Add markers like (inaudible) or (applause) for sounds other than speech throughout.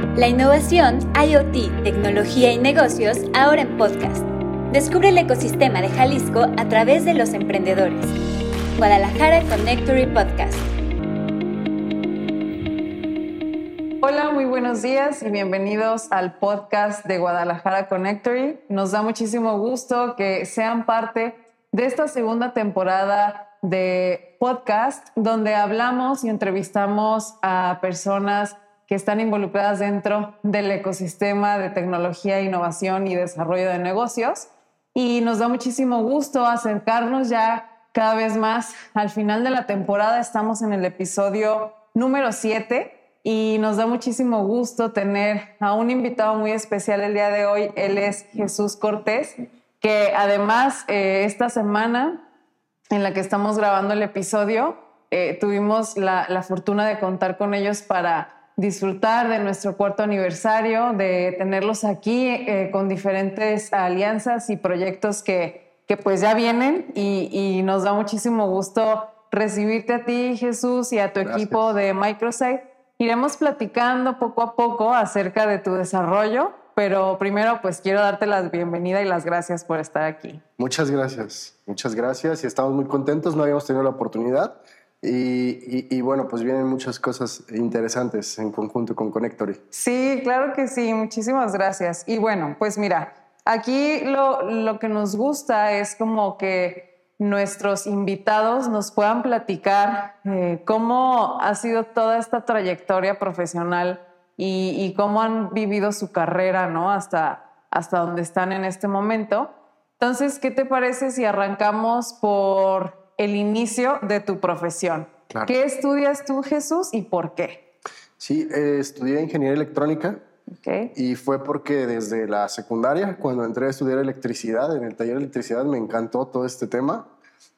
La innovación, IoT, tecnología y negocios ahora en podcast. Descubre el ecosistema de Jalisco a través de los emprendedores. Guadalajara Connectory Podcast. Hola, muy buenos días y bienvenidos al podcast de Guadalajara Connectory. Nos da muchísimo gusto que sean parte de esta segunda temporada de podcast donde hablamos y entrevistamos a personas que están involucradas dentro del ecosistema de tecnología, innovación y desarrollo de negocios. Y nos da muchísimo gusto acercarnos ya cada vez más. Al final de la temporada estamos en el episodio número 7 y nos da muchísimo gusto tener a un invitado muy especial el día de hoy. Él es Jesús Cortés, que además eh, esta semana en la que estamos grabando el episodio, eh, tuvimos la, la fortuna de contar con ellos para disfrutar de nuestro cuarto aniversario, de tenerlos aquí eh, con diferentes alianzas y proyectos que, que pues ya vienen y, nos da muchísimo gusto recibirte a ti, Jesús, y a tu equipo de Microsoft. Iremos platicando poco a poco acerca de tu desarrollo, pero primero pues quiero darte la bienvenida y las gracias por estar aquí. Muchas gracias, muchas gracias y estamos muy contentos, no habíamos tenido la oportunidad y, bueno, pues vienen muchas cosas interesantes en conjunto con Connectory. Sí, claro que sí, muchísimas gracias. Y bueno, pues mira, aquí lo, lo que nos gusta es como que nuestros invitados nos puedan platicar eh, cómo ha sido toda esta trayectoria profesional y, y, cómo han vivido su carrera, ¿no? Hasta, hasta donde están en este momento. Entonces, ¿qué te parece si arrancamos por el inicio de tu profesión. ¿Qué estudias tú, Jesús, y por qué? Sí, eh, estudié ingeniería electrónica. Y fue porque desde la secundaria, cuando entré a estudiar electricidad, en el taller de electricidad me encantó todo este tema.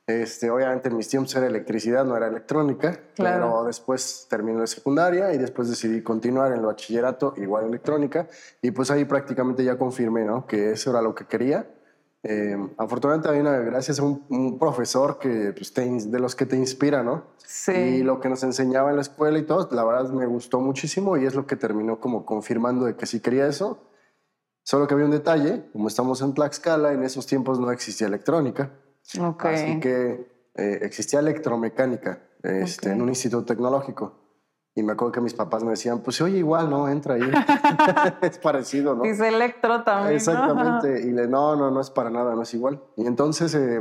Este, obviamente en mis tiempos era electricidad, no era electrónica, pero después terminé de secundaria y después decidí continuar en el bachillerato, igual electrónica, y pues ahí prácticamente ya confirmé ¿no? que eso era lo que quería. Eh, afortunadamente hay una, gracias a un, profesor que pues, de los que te inspira, ¿no? Sí. Y lo que nos enseñaba en la escuela y todo, la verdad me gustó muchísimo y es lo que terminó como confirmando de que sí quería eso. Solo que había un detalle, como estamos en Tlaxcala, en esos tiempos no existía electrónica. Okay. Así que eh, existía electromecánica este, en un instituto tecnológico. Y me acuerdo que mis papás me decían, pues oye, igual, ¿no? Entra ahí. (laughs) es parecido, ¿no? Dice electro también. Exactamente. Y le, no, no, no es para nada, no es igual. Y entonces, eh,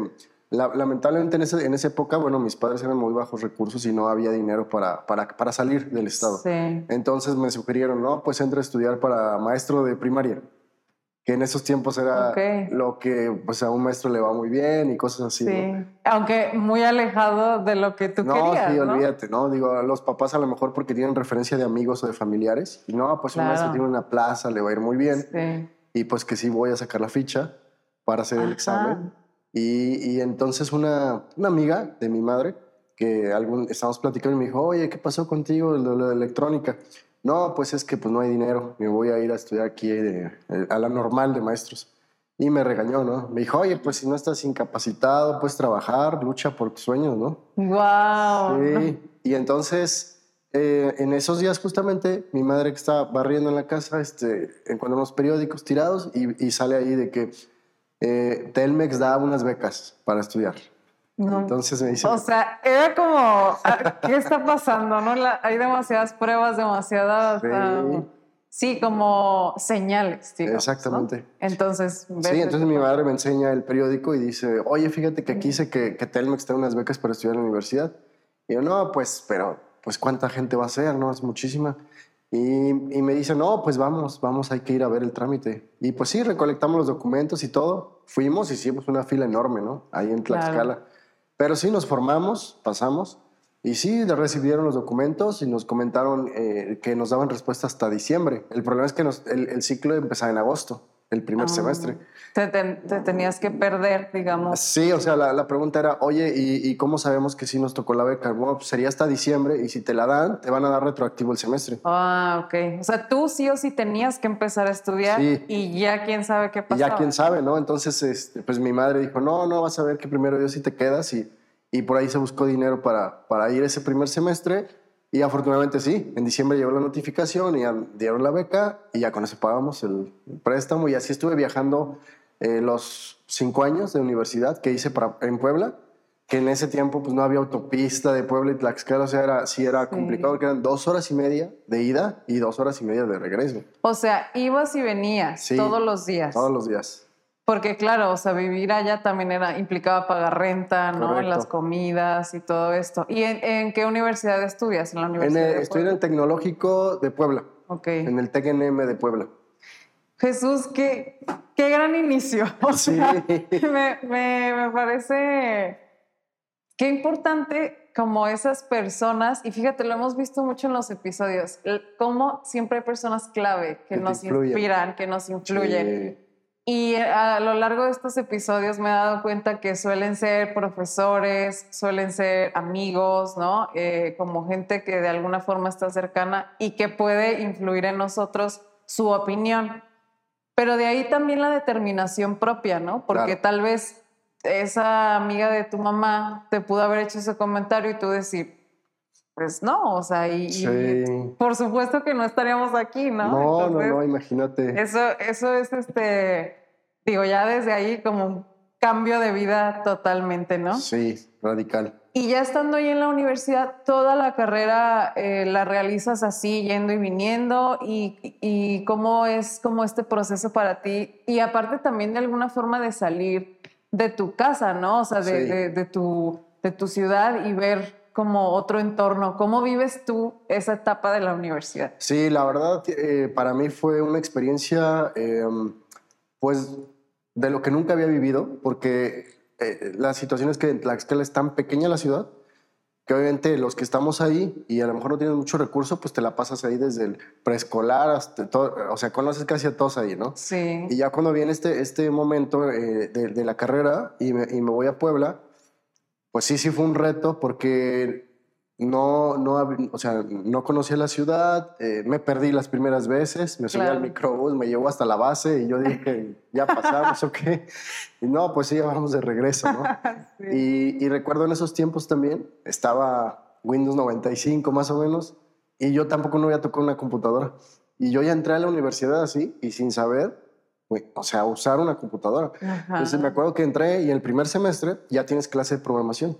lamentablemente en, ese, en esa época, bueno, mis padres eran muy bajos recursos y no había dinero para, para, para salir del estado. Sí. Entonces me sugirieron, no, pues entra a estudiar para maestro de primaria que en esos tiempos era lo que pues a un maestro le va muy bien y cosas así. Sí, aunque muy alejado de lo que tú querías. Sí, ¿no? olvídate, ¿no? Digo, a los papás a lo mejor porque tienen referencia de amigos o de familiares y no, pues un maestro tiene una plaza, le va a ir muy bien. Sí. Y pues que sí voy a sacar la ficha para hacer el examen. Y, y entonces una, una, amiga de mi madre, que algún, estábamos platicando y me dijo, oye, ¿qué pasó contigo de la electrónica? No, pues es que pues no hay dinero, me voy a ir a estudiar aquí eh, a la normal de maestros. Y me regañó, ¿no? Me dijo, oye, pues si no estás incapacitado, puedes trabajar, lucha por tus sueños, ¿no? ¡Wow! Sí. Y entonces, eh, en esos días justamente, mi madre que estaba barriendo en la casa, este, encuentra unos periódicos tirados y, sale ahí de que eh, Telmex da unas becas para estudiar. Entonces me dice... O sea, era como, ah, ¿qué está pasando? ¿No? hay demasiadas pruebas, demasiadas... Sí. como señales, Exactamente. Entonces... Sí, entonces mi madre me enseña el periódico y dice, oye, fíjate que aquí dice que, que Telmex da unas becas para estudiar en la universidad. Y yo, no, pues, pero, pues, ¿cuánta gente va a ser? No, es muchísima. Y, y, me dice, no, pues vamos, vamos, hay que ir a ver el trámite. Y pues sí, recolectamos los documentos y todo. Fuimos y hicimos una fila enorme, ¿no? Ahí en Tlaxcala. Pero sí nos formamos, pasamos, y sí recibieron los documentos y nos comentaron eh, que nos daban respuesta hasta diciembre. El problema es que el, ciclo empezaba en agosto, el primer ah. semestre. Te, tenías que perder, digamos. Sí, o sea, la, pregunta era, oye, ¿y, cómo sabemos que sí nos tocó la beca? Bueno, pues sería hasta diciembre y si te la dan, te van a dar retroactivo el semestre. Ah, ok. O sea, tú sí o sí tenías que empezar a estudiar y ya quién sabe qué pasó. Ya quién sabe, ¿no? Entonces, este, pues mi madre dijo, no, no, vas a ver que primero Dios sí te quedas y, y por ahí se buscó dinero para, para ir ese primer semestre Y afortunadamente sí, en diciembre llegó la notificación y ya dieron la beca y ya con eso pagamos el préstamo y así estuve viajando eh, los cinco años de universidad que hice para, en Puebla, que en ese tiempo pues no había autopista de Puebla y Tlaxcala, o sea, era, sí era complicado, que eran dos horas y media de ida y dos horas y media de regreso. O sea, ibas y venías Sí, todos los días. Todos los días. Porque claro, o sea, vivir allá también era, implicaba pagar renta, ¿no? Correcto. Las comidas y todo esto. ¿Y en, en qué universidad estudias? En la En Universidad el- de en Puebla? el Tecnológico de Puebla, Ok. en el TECNM de Puebla. Jesús, qué, qué gran inicio. (laughs) O Sí. sea, me, me, me parece qué importante como esas personas, y fíjate, lo hemos visto mucho en los episodios, cómo siempre hay personas clave que, Que nos influyen. inspiran, que nos influyen. Sí. Y a lo largo de estos episodios me he dado cuenta que suelen ser profesores, suelen ser amigos, ¿no? Eh, como gente que de alguna forma está cercana y que puede influir en nosotros su opinión. Pero de ahí también la determinación propia, ¿no? Porque Claro. tal vez esa amiga de tu mamá te pudo haber hecho ese comentario y tú decir, pues no, o sea, y, y Sí. por supuesto que no estaríamos aquí, ¿no? No, no, Entonces, no, imagínate. eso, eso es este, digo, ya desde ahí como un cambio de vida totalmente, ¿no? Sí, radical. Y ya estando ahí en la universidad, toda la carrera eh, la realizas así, yendo y viniendo, y, y cómo es como este proceso para ti, y aparte también de alguna forma de salir de tu casa, ¿no? O sea, de, Sí. de- de tu, de tu ciudad y ver como otro entorno. ¿Cómo vives tú esa etapa de la universidad? Sí, la verdad, eh, para mí fue una experiencia, eh, pues, de lo que nunca había vivido, porque eh, la situación es que en Tlaxcala es tan pequeña la ciudad, que obviamente los que estamos ahí y a lo mejor no tienes mucho recurso, pues te la pasas ahí desde el preescolar hasta todo, o sea, conoces casi a todos ahí, ¿no? Sí. Y ya cuando viene este, este momento eh, de, de la carrera y me, y me voy a Puebla, pues sí, sí fue un reto porque no, no, o sea, no conocía la ciudad, eh, me perdí las primeras veces, me subí Claro. al microbús, me llevó hasta la base y yo dije, (laughs) ya pasamos o qué. Y no, pues sí, ya vamos de regreso, ¿no? (laughs) Sí. Y, y recuerdo en esos tiempos también, estaba Windows 95 más o menos, y yo tampoco no había tocado una computadora. Y yo ya entré a la universidad así, y sin saber, o sea, usar una computadora. Ajá. Entonces me acuerdo que entré y el primer semestre ya tienes clase de programación.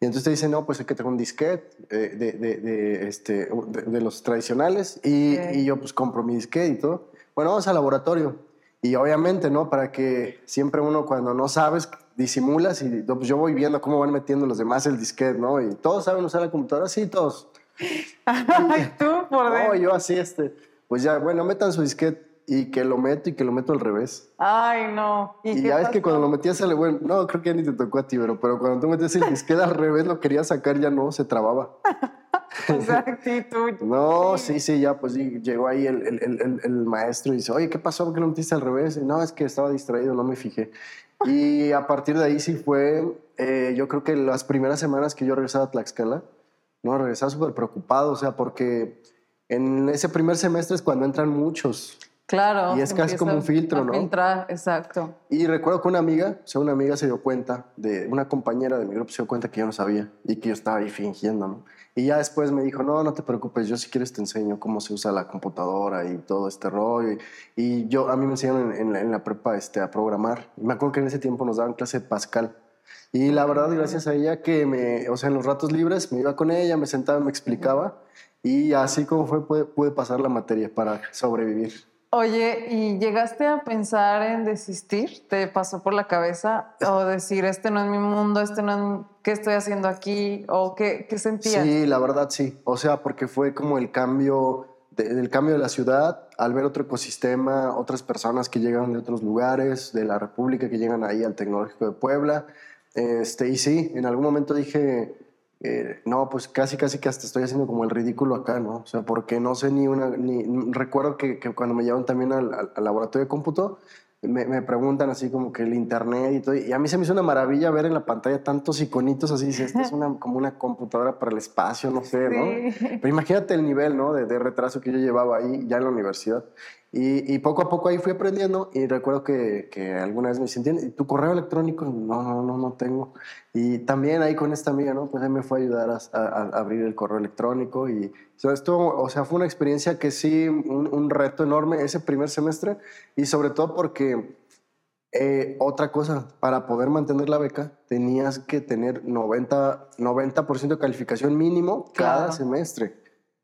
Y entonces te dicen, no, pues hay que tener un disquete eh, de, de, de, este, de, los tradicionales. Y, y yo pues compro mi disquete y todo. Bueno, vamos al laboratorio. Y obviamente, ¿no? Para que siempre uno cuando no sabes, disimulas y no, pues yo voy viendo cómo van metiendo los demás el disquete, ¿no? Y todos saben usar la computadora, sí, todos. (laughs) Ay, tú por (laughs) No, dentro. yo así, este, pues ya, bueno, metan su disquete y que lo meto y que lo meto al revés. Ay, no. Y, qué ya ves que pasó? cuando lo metías al bueno, no, creo que ya ni te tocó a ti, pero, pero cuando tú metías el disquete al revés, lo querías sacar, ya no, se trababa. (laughs) Sí, tú. No, sí, sí, ya, pues llegó ahí el, el- el- el- el maestro y dice, oye, ¿qué pasó? ¿Por qué lo metiste al revés? Y, no, es que estaba distraído, no me fijé. Y a partir de ahí sí fue, eh, yo creo que las primeras semanas que yo regresaba a Tlaxcala, no, regresaba súper preocupado, o sea, porque en ese primer semestre es cuando entran muchos. Claro. Y es casi como un filtro, a ¿no? Filtrar, exacto. Y recuerdo que una amiga, o sea, una amiga se dio cuenta, de una compañera de mi grupo se dio cuenta que yo no sabía y que yo estaba ahí fingiendo, ¿no? Y ya después me dijo, no, no te preocupes, yo si quieres te enseño cómo se usa la computadora y todo este rollo. Y, y yo, a mí me enseñaron en, en la, en la prepa este, a programar. Y me acuerdo que en ese tiempo nos daban clase de Pascal. Y la verdad, gracias a ella que me, o sea, en los ratos libres me iba con ella, me sentaba, me explicaba y así como fue pude, pude pasar la materia para sobrevivir. Oye, ¿y llegaste a pensar en desistir? ¿Te pasó por la cabeza? ¿O decir, este no es mi mundo, este no es... ¿Qué estoy haciendo aquí? ¿O qué, qué sentías? Sí, la verdad sí. O sea, porque fue como el cambio, de- del cambio de la ciudad, al ver otro ecosistema, otras personas que llegan de otros lugares, de la República, que llegan ahí al Tecnológico de Puebla. Este, y sí, en algún momento dije, eh, no, pues casi, casi que hasta estoy haciendo como el ridículo acá, ¿no? O sea, porque no sé ni una, ni, recuerdo que, que cuando me llevan también al, al- al laboratorio de cómputo, me, me preguntan así como que el internet y todo, y a mí se me hizo una maravilla ver en la pantalla tantos iconitos así, dice, esto es una, como una computadora para el espacio, no sé, ¿no? Sí. Pero imagínate el nivel, ¿no? De, de retraso que yo llevaba ahí ya en la universidad. Y, y, poco a poco ahí fui aprendiendo y recuerdo que, que alguna vez me ¿y ¿tu correo electrónico? No, no, no, no tengo. Y también ahí con esta amiga, ¿no? Pues él me fue a ayudar a, a, abrir el correo electrónico y esto, o sea, fue una experiencia que sí, un, un reto enorme ese primer semestre y sobre todo porque eh, otra cosa, para poder mantener la beca tenías que tener 90%, 90 de calificación mínimo cada semestre.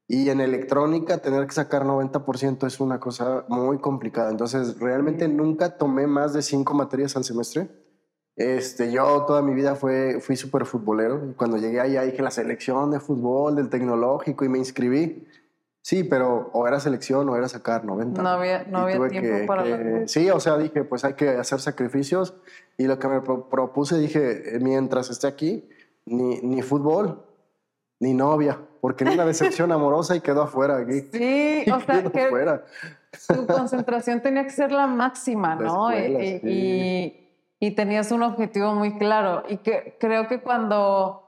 Y en electrónica tener que sacar 90% es una cosa muy complicada. Entonces, realmente nunca tomé más de cinco materias al semestre. Este, yo toda mi vida fue, fui súper futbolero. Cuando llegué allá dije la selección de fútbol, del tecnológico y me inscribí. Sí, pero o era selección o era sacar 90. No había, no había tiempo para Sí, o sea, dije, pues hay que hacer sacrificios. Y lo que me propuse, dije, mientras esté aquí, ni, ni fútbol, ni novia porque era una decepción amorosa y quedó afuera aquí. Sí, (laughs) o sea, que su concentración tenía que ser la máxima, ¿no? y, y, tenías un objetivo muy claro. Y que creo que cuando,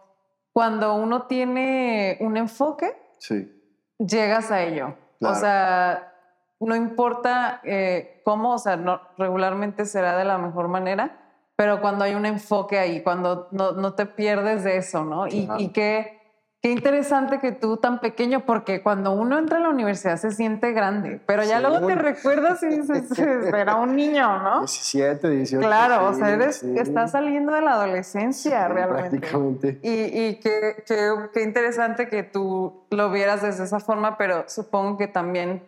cuando uno tiene un enfoque, sí. llegas a ello. O sea, no importa eh, cómo, o sea, no, regularmente será de la mejor manera, pero cuando hay un enfoque ahí, cuando no, no te pierdes de eso, ¿no? Y, y que Qué interesante que tú tan pequeño, porque cuando uno entra a la universidad se siente grande, pero ya luego te recuerdas y dices, era un niño, ¿no? 17, 18. Claro, o sea, eres, estás saliendo de la adolescencia realmente. Prácticamente. Y, y qué, qué, qué, interesante que tú lo vieras desde esa forma, pero supongo que también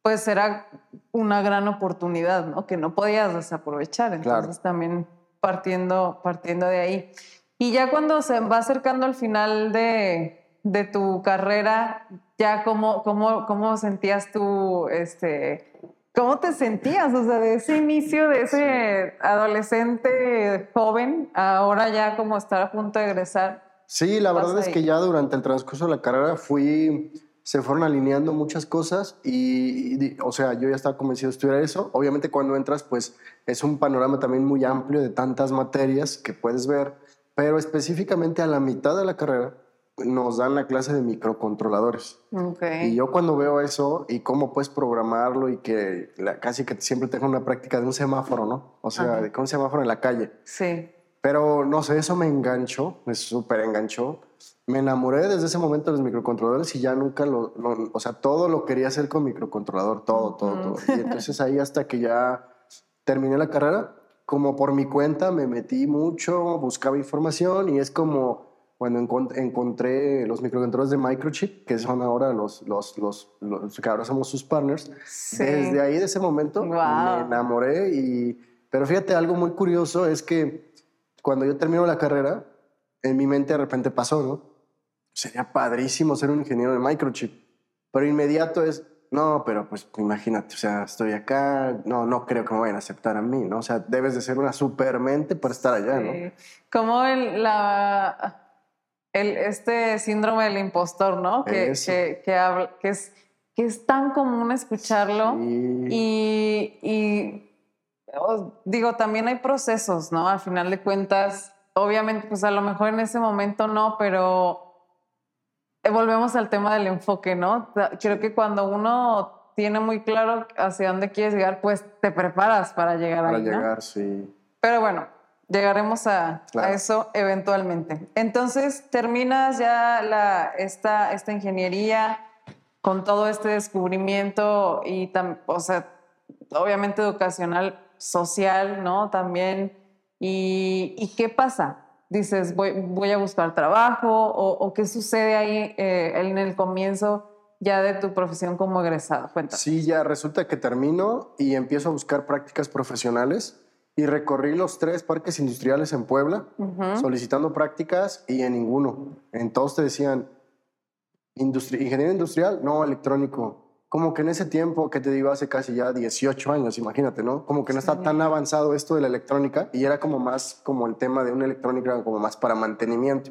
pues era una gran oportunidad, ¿no? Que no podías desaprovechar. Entonces también partiendo, partiendo de ahí. Y ya cuando se va acercando al final de, de tu carrera, ya cómo, cómo, cómo sentías tú, este, cómo te sentías, o sea, de ese inicio, de ese adolescente joven, ahora ya como estar a punto de egresar. Sí, la verdad es que ya durante el transcurso de la carrera fui, se fueron alineando muchas cosas y, o sea, yo ya estaba convencido de estudiar eso. Obviamente cuando entras, pues es un panorama también muy amplio de tantas materias que puedes ver pero específicamente a la mitad de la carrera nos dan la clase de microcontroladores. Okay. Y yo cuando veo eso y cómo puedes programarlo y que casi que siempre tengo una práctica de un semáforo, ¿no? O sea, de un semáforo en la calle. Sí. Pero no sé, eso me enganchó, me súper enganchó. Me enamoré desde ese momento de los microcontroladores y ya nunca lo, o sea, todo lo quería hacer con microcontrolador, todo, todo, todo. Y entonces ahí hasta que ya terminé la carrera, como por mi cuenta me metí mucho, buscaba información y es como cuando encontré los microcontroladores de Microchip, que son ahora los, los, los, que ahora somos sus partners. Desde ahí, de ese momento, me enamoré. Y, pero fíjate, algo muy curioso es que cuando yo termino la carrera, en mi mente de repente pasó, ¿no? Sería padrísimo ser un ingeniero de Microchip. Pero inmediato es, no, pero pues imagínate, o sea, estoy acá, no, no creo que me vayan a aceptar a mí, ¿no? O sea, debes de ser una supermente para estar allá, ¿no? Como el, la, el, este síndrome del impostor, ¿no? Que, que, que, habla, que, es, que es tan común escucharlo y, y digo, también hay procesos, ¿no? Al final de cuentas, obviamente, pues a lo mejor en ese momento no, pero volvemos al tema del enfoque, ¿no? Creo que cuando uno tiene muy claro hacia dónde quieres llegar, pues te preparas para llegar ahí. Para llegar, sí. Pero bueno, llegaremos a, eso eventualmente. Entonces, terminas ya la, esta, esta ingeniería con todo este descubrimiento y, o sea, obviamente educacional, social, ¿no? También. ¿Y, y qué pasa? Dices, voy, voy a buscar trabajo o, qué sucede ahí eh, en el comienzo ya de tu profesión como egresado? Cuéntame. Sí, ya resulta que termino y empiezo a buscar prácticas profesionales y recorrí los tres parques industriales en Puebla solicitando prácticas y en ninguno. En todos te decían, ingeniero industrial, no electrónico como que en ese tiempo, que te digo, hace casi ya 18 años, imagínate, ¿no? Como que no está tan avanzado esto de la electrónica y era como más como el tema de una electrónica, como más para mantenimiento.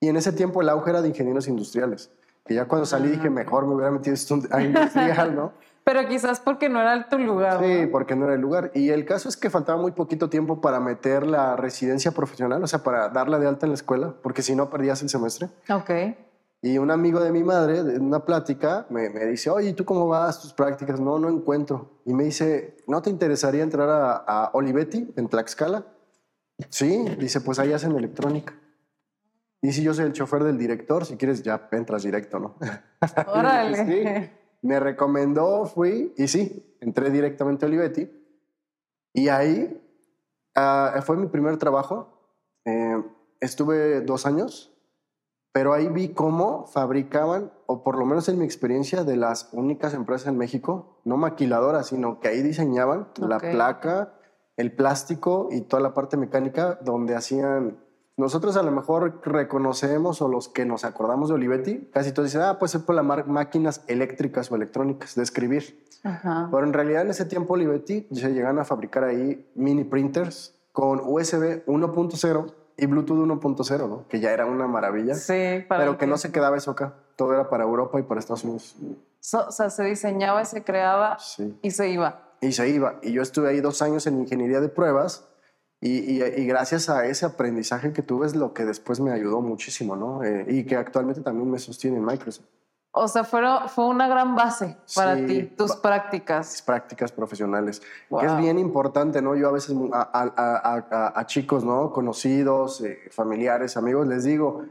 Y en ese tiempo el auge era de ingenieros industriales, que ya cuando salí dije, ah, mejor me hubiera metido a industrial, ¿no? (laughs) Pero quizás porque no era tu lugar. Sí, porque no era el lugar. Y el caso es que faltaba muy poquito tiempo para meter la residencia profesional, o sea, para darla de alta en la escuela, porque si no perdías el semestre. Ok. Y un amigo de mi madre, en una plática, me, me dice, oye, ¿tú cómo vas tus prácticas? No, no encuentro. Y me dice, ¿no te interesaría entrar a, a Olivetti en Tlaxcala? Sí, dice, pues ahí hacen electrónica. Y si yo soy el chofer del director, si quieres ya entras directo, ¿no? (laughs) Órale. Sí. Me recomendó, fui y sí, entré directamente a Olivetti. Y ahí ah, fue mi primer trabajo. Eh, estuve dos años, pero ahí vi cómo fabricaban, o por lo menos en mi experiencia, de las únicas empresas en México, no maquiladoras, sino que ahí diseñaban la placa, el plástico y toda la parte mecánica donde hacían... Nosotros a lo mejor reconocemos o los que nos acordamos de Olivetti, casi todos dicen, ah, pues es por las máquinas eléctricas o electrónicas de escribir. Ajá. Pero en realidad en ese tiempo Olivetti se llegan a fabricar ahí mini printers con USB 1.0 y Bluetooth 1.0, ¿no? Que ya era una maravilla. Sí, para pero que no se quedaba eso acá. Todo era para Europa y para Estados Unidos. So- o sea, se diseñaba y se creaba Sí. y se iba. Y se iba. Y yo estuve ahí dos años en ingeniería de pruebas y, y- y gracias a ese aprendizaje que tuve es lo que después me ayudó muchísimo, ¿no? Eh, y que actualmente también me sostiene en Microsoft. O sea, fueron, fue una gran base para Sí, ti, tus prácticas. Mis prácticas profesionales. Wow. Que es bien importante, ¿no? Yo a veces a, a- a- a- chicos, ¿no? Conocidos, eh, familiares, amigos, les digo,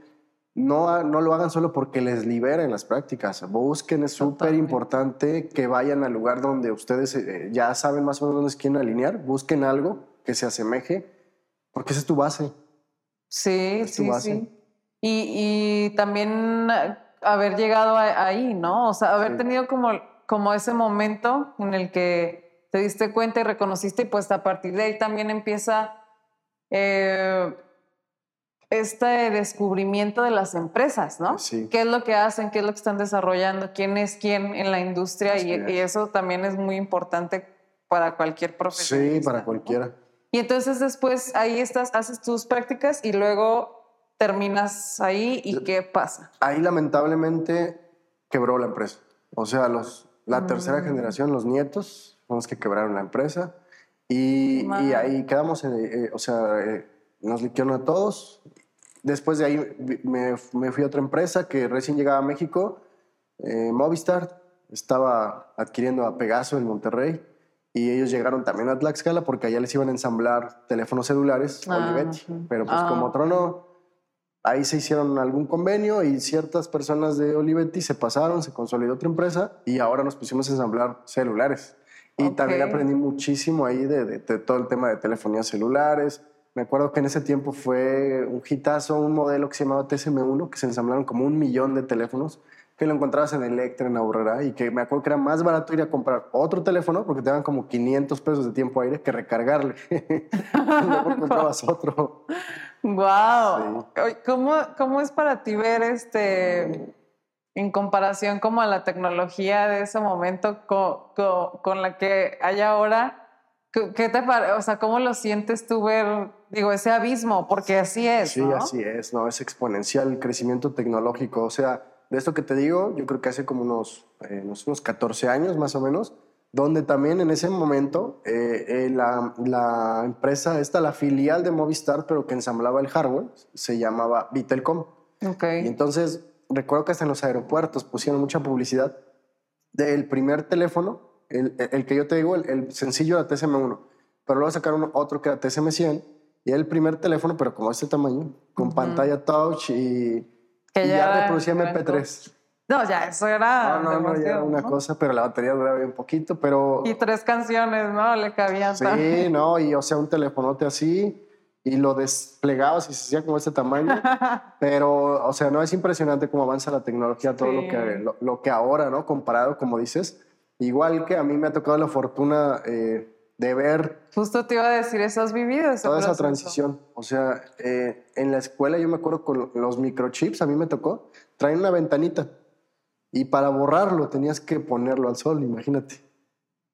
no, no lo hagan solo porque les liberen las prácticas. Busquen, es súper importante que vayan al lugar donde ustedes eh, ya saben más o menos dónde quieren alinear. Busquen algo que se asemeje, porque esa es tu base. Sí, Es tu sí, base. sí. Y, y también haber llegado a- ahí, ¿no? O sea, haber Sí. tenido como, como ese momento en el que te diste cuenta y reconociste y pues a partir de ahí también empieza eh, este descubrimiento de las empresas, ¿no? Sí. ¿Qué es lo que hacen? ¿Qué es lo que están desarrollando? ¿Quién es quién en la industria? Y, es. y eso también es muy importante para cualquier profesión. Sí, para cualquiera. Y entonces después ahí estás, haces tus prácticas y luego terminas ahí y ¿qué pasa? Ahí lamentablemente quebró la empresa. O sea, los, la tercera Mm. generación, los nietos, son los que quebraron la empresa. Y, y ahí quedamos, en, eh, o sea, eh, nos liquidaron a todos. Después de ahí me, me fui a otra empresa que recién llegaba a México, eh, Movistar. Estaba adquiriendo a Pegaso en Monterrey. Y ellos llegaron también a Tlaxcala porque allá les iban a ensamblar teléfonos celulares, Ah, Olivetti. Pero pues Ah, como otro no, ahí se hicieron algún convenio y ciertas personas de Olivetti se pasaron, se consolidó otra empresa y ahora nos pusimos a ensamblar celulares. Y también aprendí muchísimo ahí de, de- de todo el tema de telefonía celulares. Me acuerdo que en ese tiempo fue un hitazo, un modelo que se llamaba TSM1, que se ensamblaron como un millón de teléfonos, que lo encontrabas en Electra, en Aurrera, y que me acuerdo que era más barato ir a comprar otro teléfono porque te daban como 500 pesos de tiempo aire que recargarle. (laughs) Luego (laughs) comprabas otro. ¡Wow! ¿Cómo, ¿Cómo es para ti ver este, en comparación como a la tecnología de ese momento co- co- con, la que hay ahora? ¿Qué te parece? O sea, ¿cómo lo sientes tú ver, digo, ese abismo? Porque así es, Sí, ¿no? así es, ¿no? Es exponencial el crecimiento tecnológico. O sea, de esto que te digo, yo creo que hace como unos, eh, unos, unos 14 años más o menos, donde también en ese momento eh, eh, la, la empresa, esta, la filial de Movistar, pero que ensamblaba el hardware, se llamaba Vitelcom. Ok. Y entonces, recuerdo que hasta en los aeropuertos pusieron mucha publicidad del primer teléfono, el, el que yo te digo, el, el sencillo era TSM1, pero luego sacaron otro que era TSM100 y era el primer teléfono, pero como este tamaño, con pantalla touch y, Que y ya ya, reproducía gran MP3. No, ya, eso era. No, no, no, ya era una ¿no? cosa, pero la batería duraba bien poquito, pero... Y tres canciones, ¿no? Le cabían. Sí, no, y o sea, un telefonote así y lo desplegabas y se hacía como este tamaño. (laughs) Pero, o sea, no es impresionante cómo avanza la tecnología, todo lo, Sí. que, lo, lo que ahora, ¿no? Comparado, como dices. Igual que a mí me ha tocado la fortuna eh, de ver Justo te iba a decir, eso has vivido. ese toda esa proceso? transición. O sea, eh, en la escuela yo me acuerdo con los microchips, a mí me tocó, traen una ventanita y para borrarlo tenías que ponerlo al sol, imagínate.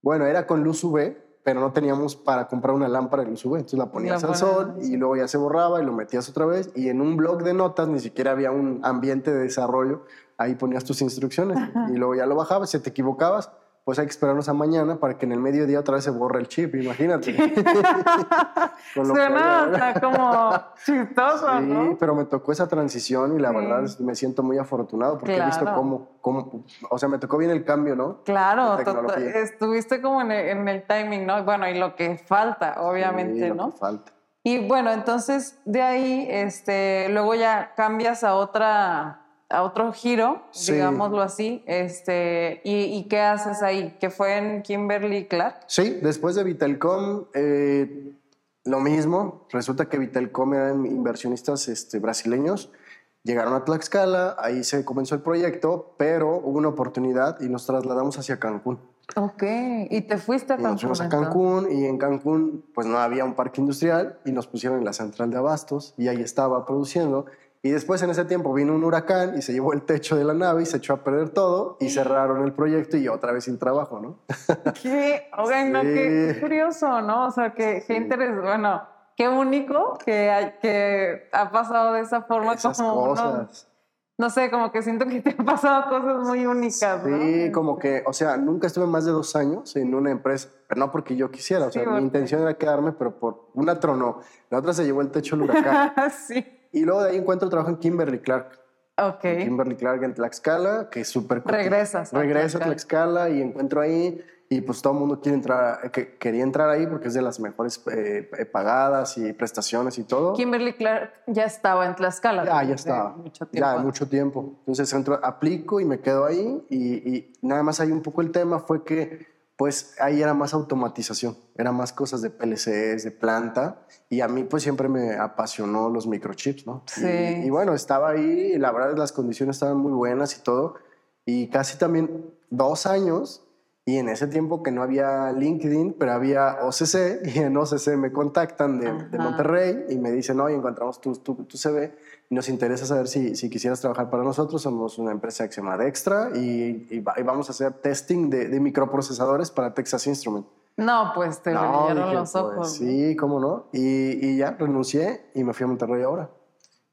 Bueno, era con luz UV, pero no teníamos para comprar una lámpara de luz UV, entonces la ponías La al sol y luego ya se borraba y lo metías otra vez y en un blog de notas ni siquiera había un ambiente de desarrollo, ahí ponías tus instrucciones y luego ya lo bajabas, si te equivocabas, pues hay que esperarnos a mañana para que en el mediodía otra vez se borre el chip, imagínate. (laughs) Suena hasta como chistoso, sí, pero me tocó esa transición y la verdad me siento muy afortunado porque he visto cómo, cómo, o sea, me tocó bien el cambio, ¿no? Claro, estuviste como en el, en el, timing, ¿no? Bueno, y lo que falta, obviamente, lo ¿no? Que falta. Y bueno, entonces de ahí, este, luego ya cambias a otra a otro giro, digámoslo así. Este, ¿y, qué haces ahí? ¿Que fue en Kimberly Clark? Sí, después de Vitelcom, eh, lo mismo. Resulta que Vitelcom eran inversionistas este, brasileños. Llegaron a Tlaxcala, ahí se comenzó el proyecto, pero hubo una oportunidad y nos trasladamos hacia Cancún. Ok, y te fuiste a Cancún. nos fuimos a Cancún y en Cancún pues no había un parque industrial y nos pusieron en la central de abastos y ahí estaba produciendo y después en ese tiempo vino un huracán y se llevó el techo de la nave y se echó a perder todo y cerraron el proyecto y otra vez sin trabajo, ¿no? (laughs) Qué, oigan, no, qué curioso, ¿no? O sea, qué, qué interesante, bueno, qué único que, que ha pasado de esa forma Esas como cosas. no sé, como que siento que te han pasado cosas muy únicas, ¿no? Sí, como que, o sea, nunca estuve más de dos años en una empresa, pero no porque yo quisiera, o sea, mi intención era quedarme, pero por una tronó, la otra se llevó el techo del huracán. (laughs) sí. Y luego de ahí encuentro trabajo en Kimberly Clark. Ok. Kimberly Clark en Tlaxcala, que es súper... Regresas. Regreso a Tlaxcala y encuentro ahí y pues todo el mundo quiere entrar, que, quería entrar ahí porque es de las mejores eh, eh, pagadas y prestaciones y todo. Kimberly Clark ya estaba en Tlaxcala. Ya, ya estaba. Mucho tiempo. Ya, mucho tiempo. Entonces entro, aplico y me quedo ahí y, y nada más ahí un poco el tema fue que pues ahí era más automatización, era más cosas de PLCs, de planta, y a mí pues siempre me apasionó los microchips, ¿no? Sí. Y, bueno, estaba ahí, y la verdad las condiciones estaban muy buenas y todo, y casi también dos años, y en ese tiempo que no había LinkedIn, pero había OCC, (laughs) y en OCC me contactan de, de Monterrey y me dicen, oye, encontramos tu, tu, tu CV, nos interesa saber si, si, quisieras trabajar para nosotros. Somos una empresa que se llama Dextra y, y, vamos a hacer testing de, de, microprocesadores para Texas Instruments. No, pues te no, los pues, ojos. sí, cómo no. Y, y, ya renuncié y me fui a Monterrey ahora.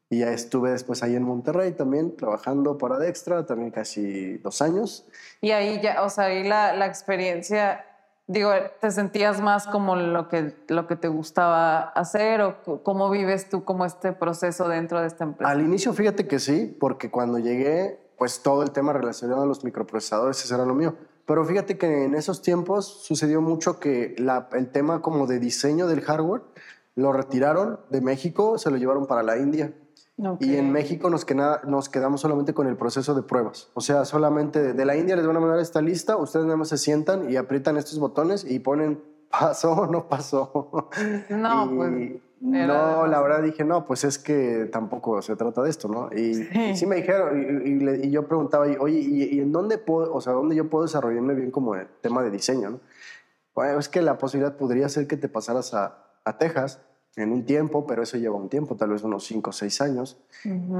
Y ya estuve después ahí en Monterrey también trabajando para Dextra, también casi dos años. Y ahí ya, o sea, ahí la, la experiencia digo, ¿te sentías más como lo que, lo que te gustaba hacer o cómo vives tú como este proceso dentro de esta empresa? Al inicio fíjate que sí, porque cuando llegué, pues todo el tema relacionado a los microprocesadores, ese era lo mío. Pero fíjate que en esos tiempos sucedió mucho que el tema como de diseño del hardware lo retiraron de México, se lo llevaron para la India. Y en México nos, nos quedamos solamente con el proceso de pruebas. O sea, solamente de, la India les van a mandar esta lista, ustedes nada más se sientan y aprietan estos botones y ponen (laughs) pasó o no pasó. No, pues. No, la verdad dije, no, pues es que tampoco se trata de esto, ¿no? Y sí, me dijeron, y, yo preguntaba, oye, ¿y, en dónde puedo, o sea, dónde yo puedo desarrollarme bien como el tema de diseño, ¿no? Bueno, es que la posibilidad podría ser que te pasaras a, a Texas en un tiempo, pero eso lleva un tiempo, tal vez unos 5 o 6 años.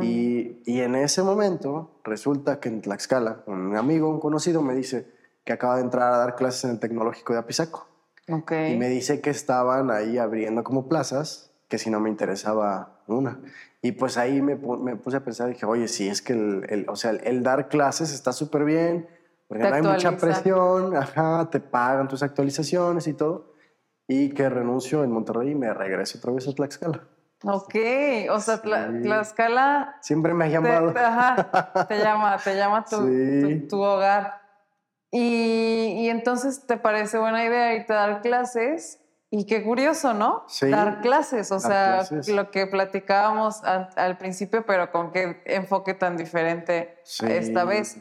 y, y, en ese momento resulta que en Tlaxcala, un amigo, un conocido, me dice que acaba de entrar a dar clases en el tecnológico de Apizaco. Okay. Y me dice que estaban ahí abriendo como plazas, que si no me interesaba una. Y pues ahí me, me puse a pensar, dije, oye, sí, es que el, el o sea, el, dar clases está súper bien, porque no hay mucha presión, ajá, te pagan tus actualizaciones y todo y que renuncio en Monterrey y me regreso otra vez a Tlaxcala. Ok, o sea, Tlaxcala... Siempre me ha llamado. Te, ajá, (laughs) te llama, te llama tu, tu, hogar. Y, y, entonces te parece buena idea irte a dar clases. Y qué curioso, ¿no? Sí. Dar clases, o sea, lo que platicábamos al, principio, pero con qué enfoque tan diferente esta vez.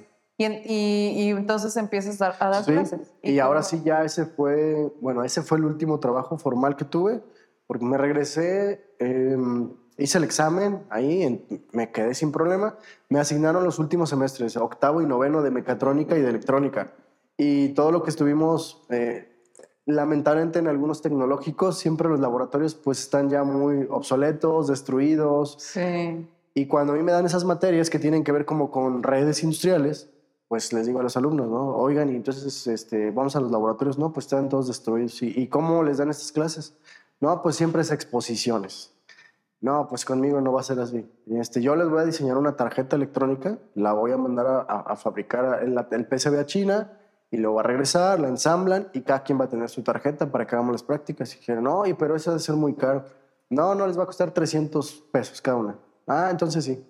Y, entonces empiezas a, dar clases. Y, ahora sí, ya ese fue, bueno, ese fue el último trabajo formal que tuve, porque me regresé, em, hice el examen ahí, me quedé sin problema. Me asignaron los últimos semestres, octavo y noveno de mecatrónica y de electrónica. Y todo lo que estuvimos, eh, lamentablemente en algunos tecnológicos, siempre los laboratorios pues están ya muy obsoletos, destruidos. Sí. Y cuando a mí me dan esas materias que tienen que ver como con redes industriales, pues les digo a los alumnos, ¿no? Oigan, y entonces este, vamos a los laboratorios, no, pues están todos destruidos. ¿Y, cómo les dan estas clases? No, pues siempre es exposiciones. No, pues conmigo no va a ser así. Este, yo les voy a diseñar una tarjeta electrónica, la voy a mandar a, fabricar el, el, PCB a China y luego va a regresar, la ensamblan y cada quien va a tener su tarjeta para que hagamos las prácticas. Y dijeron, no, y pero eso debe ser muy caro. No, no, les va a costar 300 pesos cada una. Ah, entonces sí.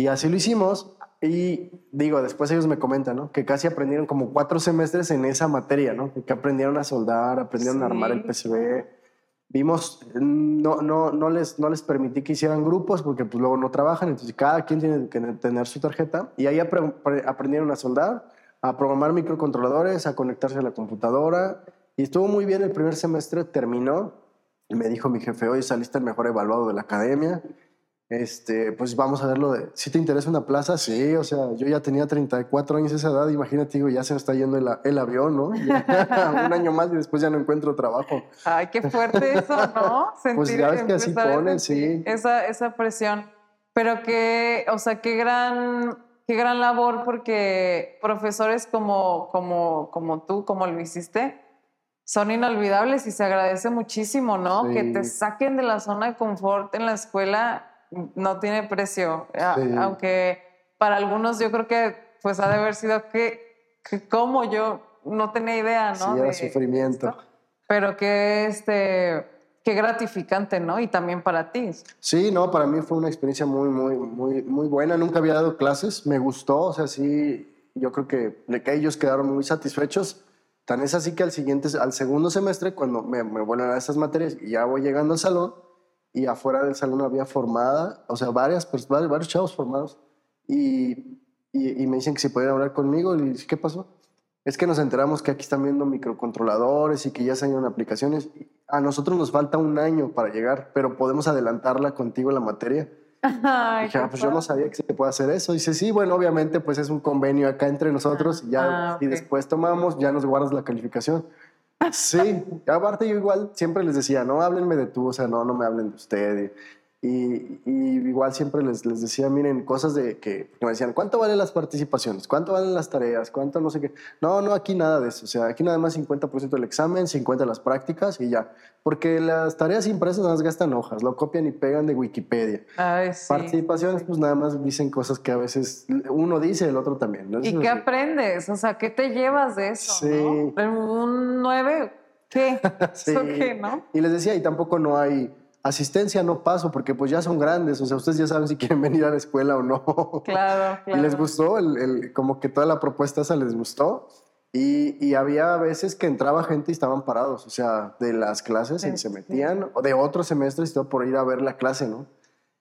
Y así lo hicimos. Y digo, después ellos me comentan, ¿no? Que casi aprendieron como cuatro semestres en esa materia, ¿no? Que aprendieron a soldar, aprendieron a armar el PCB. Vimos, no, no, no, les, no les permití que hicieran grupos porque pues luego no trabajan, entonces cada quien tiene que tener su tarjeta. Y ahí aprendieron a soldar, a programar microcontroladores, a conectarse a la computadora. Y estuvo muy bien el primer semestre, terminó. Y me dijo mi jefe, hoy saliste el mejor evaluado de la academia este, pues vamos a verlo de, si te interesa una plaza, sí, o sea, yo ya tenía 34 años esa edad, imagínate, digo, ya se me está yendo el, el avión, ¿no? (laughs) un año más y después ya no encuentro trabajo. Ay, qué fuerte eso, ¿no? Sentir, (laughs) pues ya ves que así ponen, sí. Esa, esa presión, pero que, o sea, qué gran, qué gran labor porque profesores como, como, como tú, como lo hiciste, son inolvidables y se agradece muchísimo, ¿no? Que te saquen de la zona de confort en la escuela no tiene precio, aunque para algunos yo creo que pues ha de haber sido que, que como yo no tenía idea, ¿no? Sí, era sufrimiento. pero que este qué gratificante, ¿no? Y también para ti. Sí, no, para mí fue una experiencia muy, muy, muy, muy buena. Nunca había dado clases, me gustó, o sea, sí, yo creo que, que ellos quedaron muy satisfechos. Tan es así que al siguiente, al segundo semestre, cuando me, me vuelven a esas materias y ya voy llegando al salón, y afuera del salón había formada, o sea, varias, pues, varios, chavos formados. Y, y, me dicen que si podían hablar conmigo. Y dije, ¿qué pasó? Es que nos enteramos que aquí están viendo microcontroladores y que ya salieron aplicaciones. A nosotros nos falta un año para llegar, pero podemos adelantarla contigo la materia. (laughs) Ay, dije, ah, pues yo no sabía que se puede hacer eso. dice, sí, bueno, obviamente, pues es un convenio acá entre nosotros y, ya, ah, y después tomamos, ya nos guardas la calificación. Sí, aparte yo igual siempre les decía, no háblenme de tú, o sea, no, no me hablen de usted. Y, igual siempre les, les, decía, miren, cosas de que, me decían, ¿cuánto valen las participaciones? ¿Cuánto valen las tareas? ¿Cuánto no sé qué? No, no, aquí nada de eso. O sea, aquí nada más 50% del examen, 50% las prácticas y ya. Porque las tareas impresas nada más gastan hojas, lo copian y pegan de Wikipedia. Ay, sí, Participaciones, pues nada más dicen cosas que a veces uno dice, el otro también. ¿Y qué aprendes? O sea, ¿qué te llevas de eso? Sí. Un 9, ¿qué? (laughs) sí. qué, no? Y les decía, y tampoco no hay asistencia no paso porque pues ya son grandes, o sea, ustedes ya saben si quieren (laughs) venir a la escuela o no. Claro, claro. (laughs) Y les gustó, el, como que toda la propuesta esa les gustó. Y, y, había veces que entraba gente y estaban parados, o sea, de las clases y se metían, o de otros semestres y todo por ir a ver la clase, ¿no?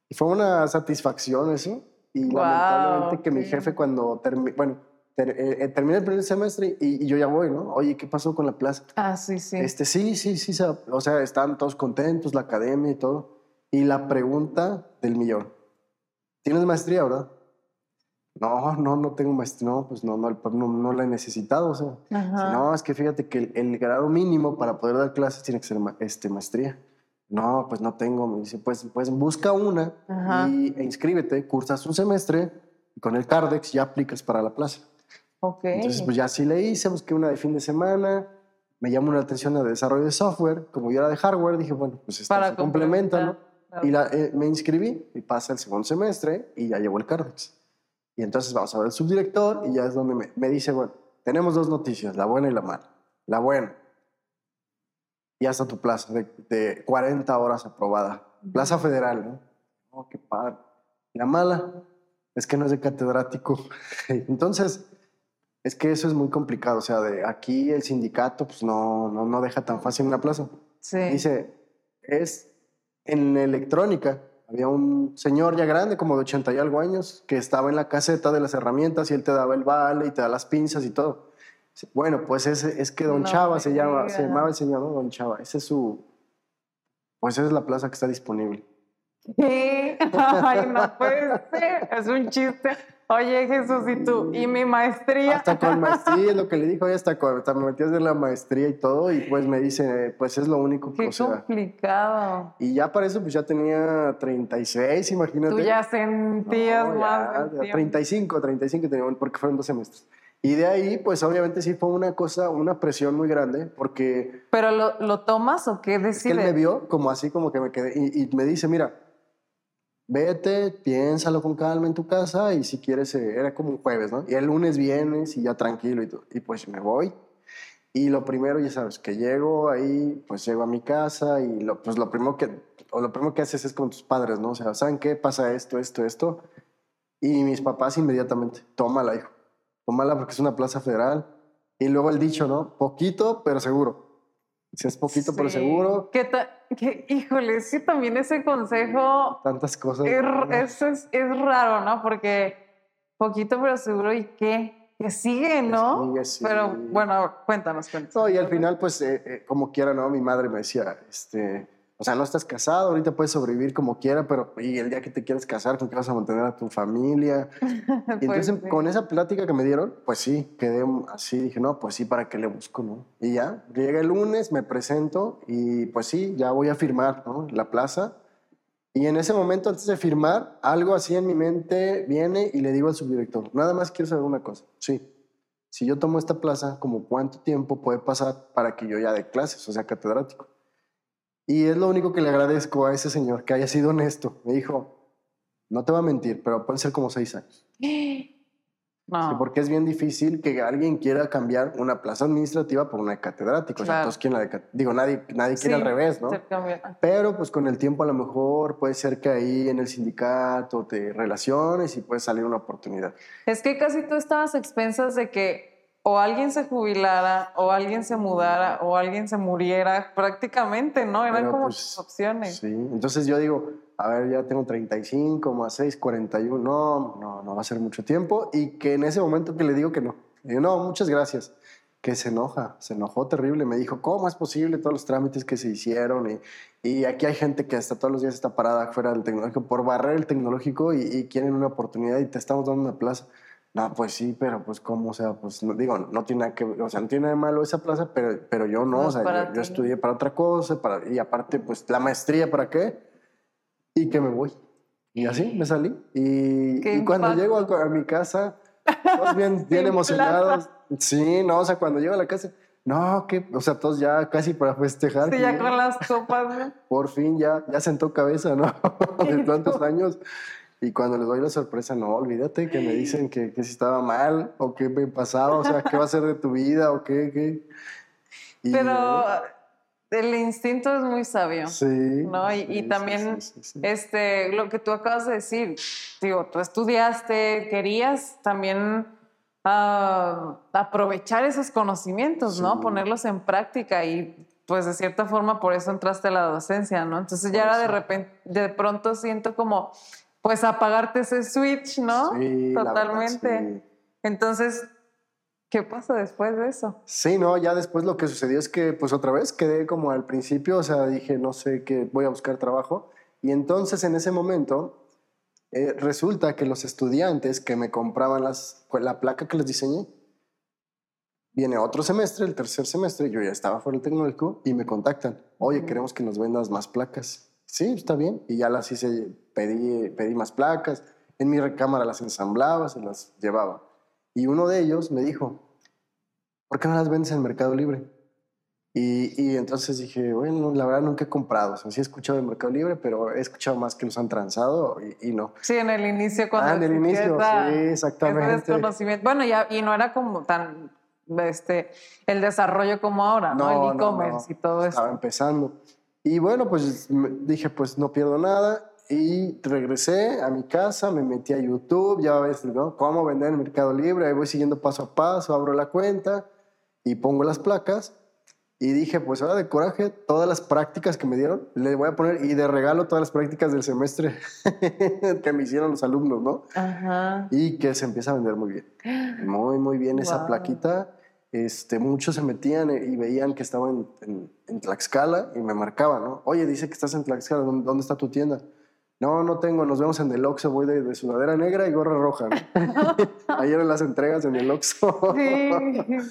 Y fue una satisfacción eso. Y lamentablemente que mi jefe cuando terminó, bueno, termina el primer semestre y, yo ya voy, ¿no? Oye, ¿qué pasó con la plaza? Ah, sí, sí. Este, sí, sí, sí, o sea, están todos contentos, la academia y todo. Y la pregunta del millón, ¿tienes maestría, verdad? No, no, no tengo maestría, no, pues no, no, no, la he necesitado, o sea. No, es que fíjate que el, grado mínimo para poder dar clases tiene que ser este, maestría. No, pues no tengo. Me dice, pues, pues busca una y, e inscríbete, cursas un semestre y con el CARDEX ya aplicas para la plaza. Entonces, pues ya sí le hice, busqué una de fin de semana, me llamó la atención el desarrollo de software, como yo era de hardware, dije, bueno, pues esto se complementa, ¿no? Y la, eh, me inscribí y pasa el segundo semestre y ya llevo el Cardex. Y entonces vamos a ver el subdirector y ya es donde me, me, dice, bueno, tenemos dos noticias, la buena y la mala. La buena, ya está tu plaza de, de 40 horas aprobada. Plaza federal, ¿no? Oh, qué padre. La mala es que no es de catedrático. (laughs) Entonces, es que eso es muy complicado, o sea, de aquí el sindicato pues no, no, no deja tan fácil una plaza. Sí. Dice, es en electrónica, había un señor ya grande, como de 80 y algo años, que estaba en la caseta de las herramientas y él te daba el vale y te da las pinzas y todo. Bueno, pues es, es que Don Chava se, llama, se llamaba el señor, ¿no? Don Chava. Ese es su... Pues esa es la plaza que está disponible. ¿Qué? (laughs) Ay, no puede ser. Es un chiste. Oye, Jesús, ¿y tú? ¿Y mi maestría? Hasta con maestría, es lo que le dijo, hasta, con, me metí a hacer la maestría y todo, y pues me dice, pues es lo único que... Qué complicado. Y ya para eso, pues ya tenía 36, imagínate. Tú ya sentías más. 35, 35 tenía, porque fueron dos semestres. Y de ahí, pues obviamente sí fue una cosa, una presión muy grande, porque... ¿Pero lo, lo tomas o qué decides? él me vio como así, como que me quedé, y, y me dice, mira, vete, piénsalo con calma en tu casa y si quieres, eh, era como un jueves, ¿no? Y el lunes vienes y ya tranquilo y, todo. y pues me voy. Y lo primero, ya sabes, que llego ahí, pues llego a mi casa y lo, pues lo primero que, o lo primero que haces es con tus padres, ¿no? O sea, ¿saben qué? Pasa esto, esto, esto. Y mis papás inmediatamente, tómala, hijo, tómala porque es una plaza federal. Y luego el dicho, ¿no? Poquito, pero seguro. Si es poquito, pero seguro, ¿Qué ta- qué- híjole, es que también ese consejo tantas cosas. es, es, es- es raro, ¿no? Porque poquito pero seguro y qué, que sigue, ¿no? sigue, sí. Pero bueno, cuéntanos, cuéntanos. No, y al final, pues, eh, eh, como quiera, ¿no? Mi madre me decía, este, o sea, no estás casado, ahorita puedes sobrevivir como quiera, pero y el día que te quieres casar, ¿con qué vas a mantener a tu familia? (laughs) Y Pues entonces, con esa plática que me dieron, pues sí, quedé así, dije, no, pues sí, ¿para qué le busco, no? Y ya, llega el lunes, me presento y pues sí, ya voy a firmar, ¿no? La plaza. Y en ese momento, antes de firmar, algo así en mi mente viene y le digo al subdirector, nada más quiero saber una cosa, sí, si yo tomo esta plaza, como cuánto tiempo puede pasar para que yo ya dé clases, o sea, catedrático. Y es lo único que le agradezco a ese señor, que haya sido honesto. Me dijo, no te va a mentir, pero pueden ser como seis años. (gasps) No. Sí, porque es bien difícil que alguien quiera cambiar una plaza administrativa por una de catedrático. O sea, Claro. entonces, ¿quién la de Digo, nadie, nadie quiere Sí, al revés, ¿no? se cambia. Pero pues con el tiempo a lo mejor puede ser que ahí en el sindicato te relaciones y puede salir una oportunidad. Es que casi tú estabas expensas de que o alguien se jubilara, o alguien se mudara, o alguien se muriera, prácticamente, ¿no? Eran Pero, como pues, tus opciones. Sí, entonces yo digo, a ver, ya tengo 35 más 6, 41, no, no, no va a ser mucho tiempo. Y que en ese momento que le digo que no, le digo, no, muchas gracias, que se enoja, se enojó terrible, me dijo, ¿cómo es posible todos los trámites que se hicieron? Y, y aquí hay gente que hasta todos los días está parada fuera del tecnológico por barrer el tecnológico y, y quieren una oportunidad y te estamos dando una plaza. No, pues sí, pero pues cómo, o sea, pues no, digo, no tiene nada que, o sea, no tiene nada de malo esa plaza, pero, pero yo no, No o sea, yo, yo estudié para otra cosa, para, y aparte, pues la maestría, ¿para qué? Y que me voy. Y así me salí. Y, cuando llego a, a mi casa, todos bien, (laughs) bien emocionados. Sí, no, o sea, cuando llego a la casa, no, que, o sea, todos ya casi para festejar. Sí, ya ya- con las copas, ¿no? por fin ya, ya sentó cabeza, ¿no? (laughs) De tantos años. Y cuando les doy la sorpresa, no, olvídate que me dicen que, que si estaba mal o qué me pasaba, o sea, qué va a ser de tu vida o qué, qué. Y, Pero el instinto es muy sabio. sí. ¿no? Y, sí, y sí, también sí, sí, sí. este, lo que tú acabas de decir, digo, tú estudiaste, querías también ah, aprovechar esos conocimientos, ¿no? Ponerlos en práctica y pues de cierta forma por eso entraste a la docencia, ¿no? Entonces ya era de repente, de pronto siento como, pues apagarte ese switch, ¿no? Sí, la verdad, Totalmente. sí. Entonces, ¿qué pasa después de eso? Sí, no, ya después lo que sucedió es que, pues otra vez quedé como al principio, o sea, dije, no sé qué, voy a buscar trabajo. Y entonces en ese momento, eh, resulta que los estudiantes que me compraban las, pues, la placa que les diseñé, viene otro semestre, el tercer semestre, yo ya estaba fuera del tecnológico y me contactan, oye, queremos que nos vendas más placas. Sí, está bien. Y ya las hice, pedí, pedí más placas, en mi recámara las ensamblaba, se las llevaba. Y uno de ellos me dijo, ¿por qué no las vendes en Mercado Libre? Y, y entonces dije, bueno, la verdad nunca he comprado. O sea, sí he escuchado de Mercado Libre, pero he escuchado más que los han transado y, y no. Sí, en el inicio cuando Ah, en el inicio, sí, exactamente. desconocimiento. Bueno, ya, y no era como tan este el desarrollo como ahora, ¿no? No, el no, e-commerce no. y todo eso. Estaba empezando. Y bueno, pues dije, pues no pierdo nada. Y regresé a mi casa, me metí a YouTube, ya ves, ¿no? Cómo vender en Mercado Libre. Ahí voy siguiendo paso a paso, abro la cuenta y pongo las placas. Y dije, pues ahora de coraje, todas las prácticas que me dieron, le voy a poner, y de regalo todas las prácticas del semestre (laughs) que me hicieron los alumnos, ¿no? Ajá. y que se empieza a vender muy bien. Muy, muy bien esa Wow. plaquita. Este, muchos se metían y veían que estaba en, en- en Tlaxcala y me marcaban, ¿no? Oye, dice que estás en Tlaxcala, ¿dónde, dónde está tu tienda? No, no tengo, nos vemos en el Oxxo, voy de, de sudadera negra y gorra roja. ¿no? (laughs) Ahí eran las entregas en el Oxxo. Sí,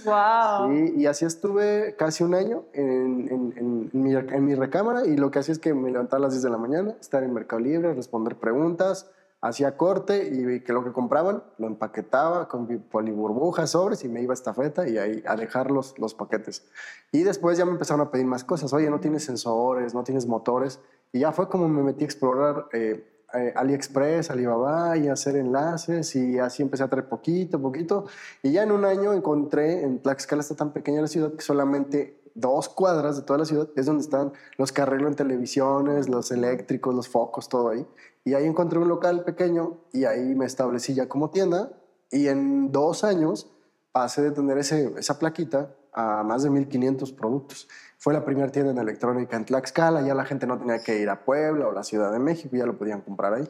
wow. Sí, y así estuve casi un año en, en- en- en mi, en mi recámara y lo que hacía es que me levantaba a las 10 de la mañana, estar en Mercado Libre, responder preguntas, hacía corte y que lo que compraban lo empaquetaba con poliburbujas, sobres y me iba a estafeta y ahí a dejar los, los paquetes. Y después ya me empezaron a pedir más cosas. Oye, no tienes sensores, no tienes motores. Y ya fue como me metí a explorar eh, eh, AliExpress, Alibaba y hacer enlaces y así empecé a traer poquito, poquito. Y ya en un año encontré, en Tlaxcala está tan pequeña la ciudad que solamente dos cuadras de toda la ciudad es donde están los que arreglan televisiones, los eléctricos, los focos, todo ahí. Y ahí encontré un local pequeño y ahí me establecí ya como tienda y en dos años pasé de tener ese, esa plaquita a más de 1500 productos. Fue la primera tienda en electrónica en Tlaxcala, ya la gente no tenía que ir a Puebla o la Ciudad de México, ya lo podían comprar ahí.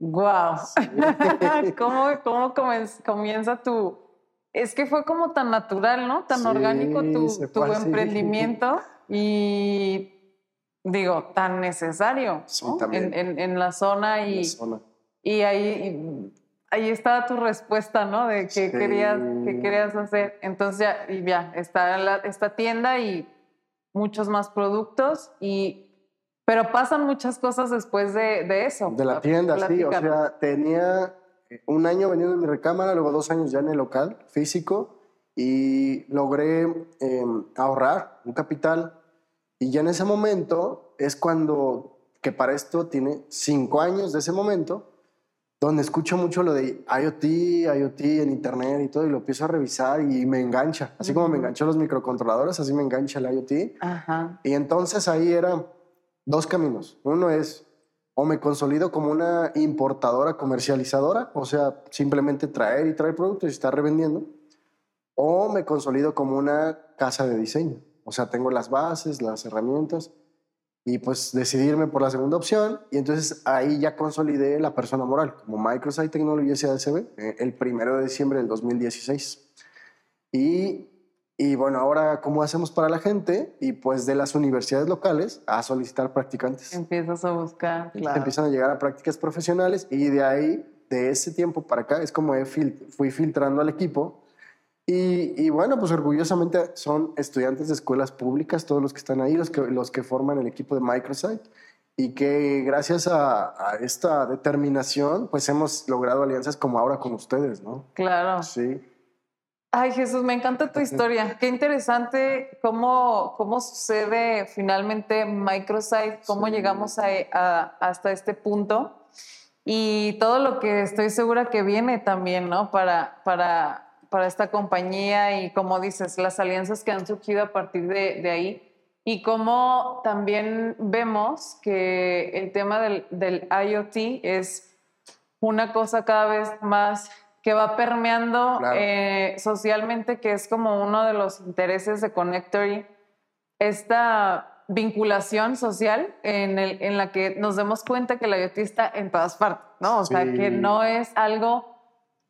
¡Wow! (laughs) ¿Cómo, cómo comienza tu...? Es que fue como tan natural, ¿no? Tan orgánico tu, tu emprendimiento y, digo, tan necesario en, en, en, la zona y, y ahí ahí estaba tu respuesta, ¿no? De qué, querías, qué querías hacer. Entonces ya, y ya, está esta tienda y muchos más productos y... Pero pasan muchas cosas después de, de eso. De la tienda, sí. O sea, tenía un año vendiendo en mi recámara, luego dos años ya en el local físico y logré em, ahorrar un capital. Y ya en ese momento es cuando, que para esto tiene cinco años de ese momento, donde escucho mucho lo de IoT, IoT en Internet y todo, y lo empiezo a revisar y me engancha. Así como me enganchó los microcontroladores, así me engancha el IoT. Ajá. Y entonces ahí eran dos caminos. Uno es, o me consolido como una importadora comercializadora, o sea, simplemente traer y traer productos y estar revendiendo, o me consolido como una casa de diseño. O sea, tengo las bases, las herramientas y pues decidirme por la segunda opción y entonces ahí ya consolidé la persona moral como Microsoft Technology SADCB eh, el primero de diciembre del 2016. Y, y bueno, ahora ¿cómo hacemos para la gente? Y pues de las universidades locales a solicitar practicantes. Empiezas a buscar, claro. Empiezan a llegar a prácticas profesionales y de ahí, de ese tiempo para acá, es como fui filtrando al equipo y, bueno, pues orgullosamente son estudiantes de escuelas públicas, todos los que están ahí, los que, los que forman el equipo de Microsoft, y que gracias a, esta determinación, pues hemos logrado alianzas como ahora con ustedes, ¿no? Claro. Sí. Ay, Jesús, me encanta tu historia. Qué interesante cómo, cómo sucede finalmente Microsoft, cómo llegamos a, hasta este punto y todo lo que estoy segura que viene también, ¿no? Para, para para esta compañía y como dices, las alianzas que han surgido a partir de, de ahí. Y como también vemos que el tema del, del, IoT es una cosa cada vez más que va permeando eh, socialmente, que es como uno de los intereses de Connectory, esta vinculación social en, el, en la que nos demos cuenta que la IoT está en todas partes, ¿no? O sea, que no es algo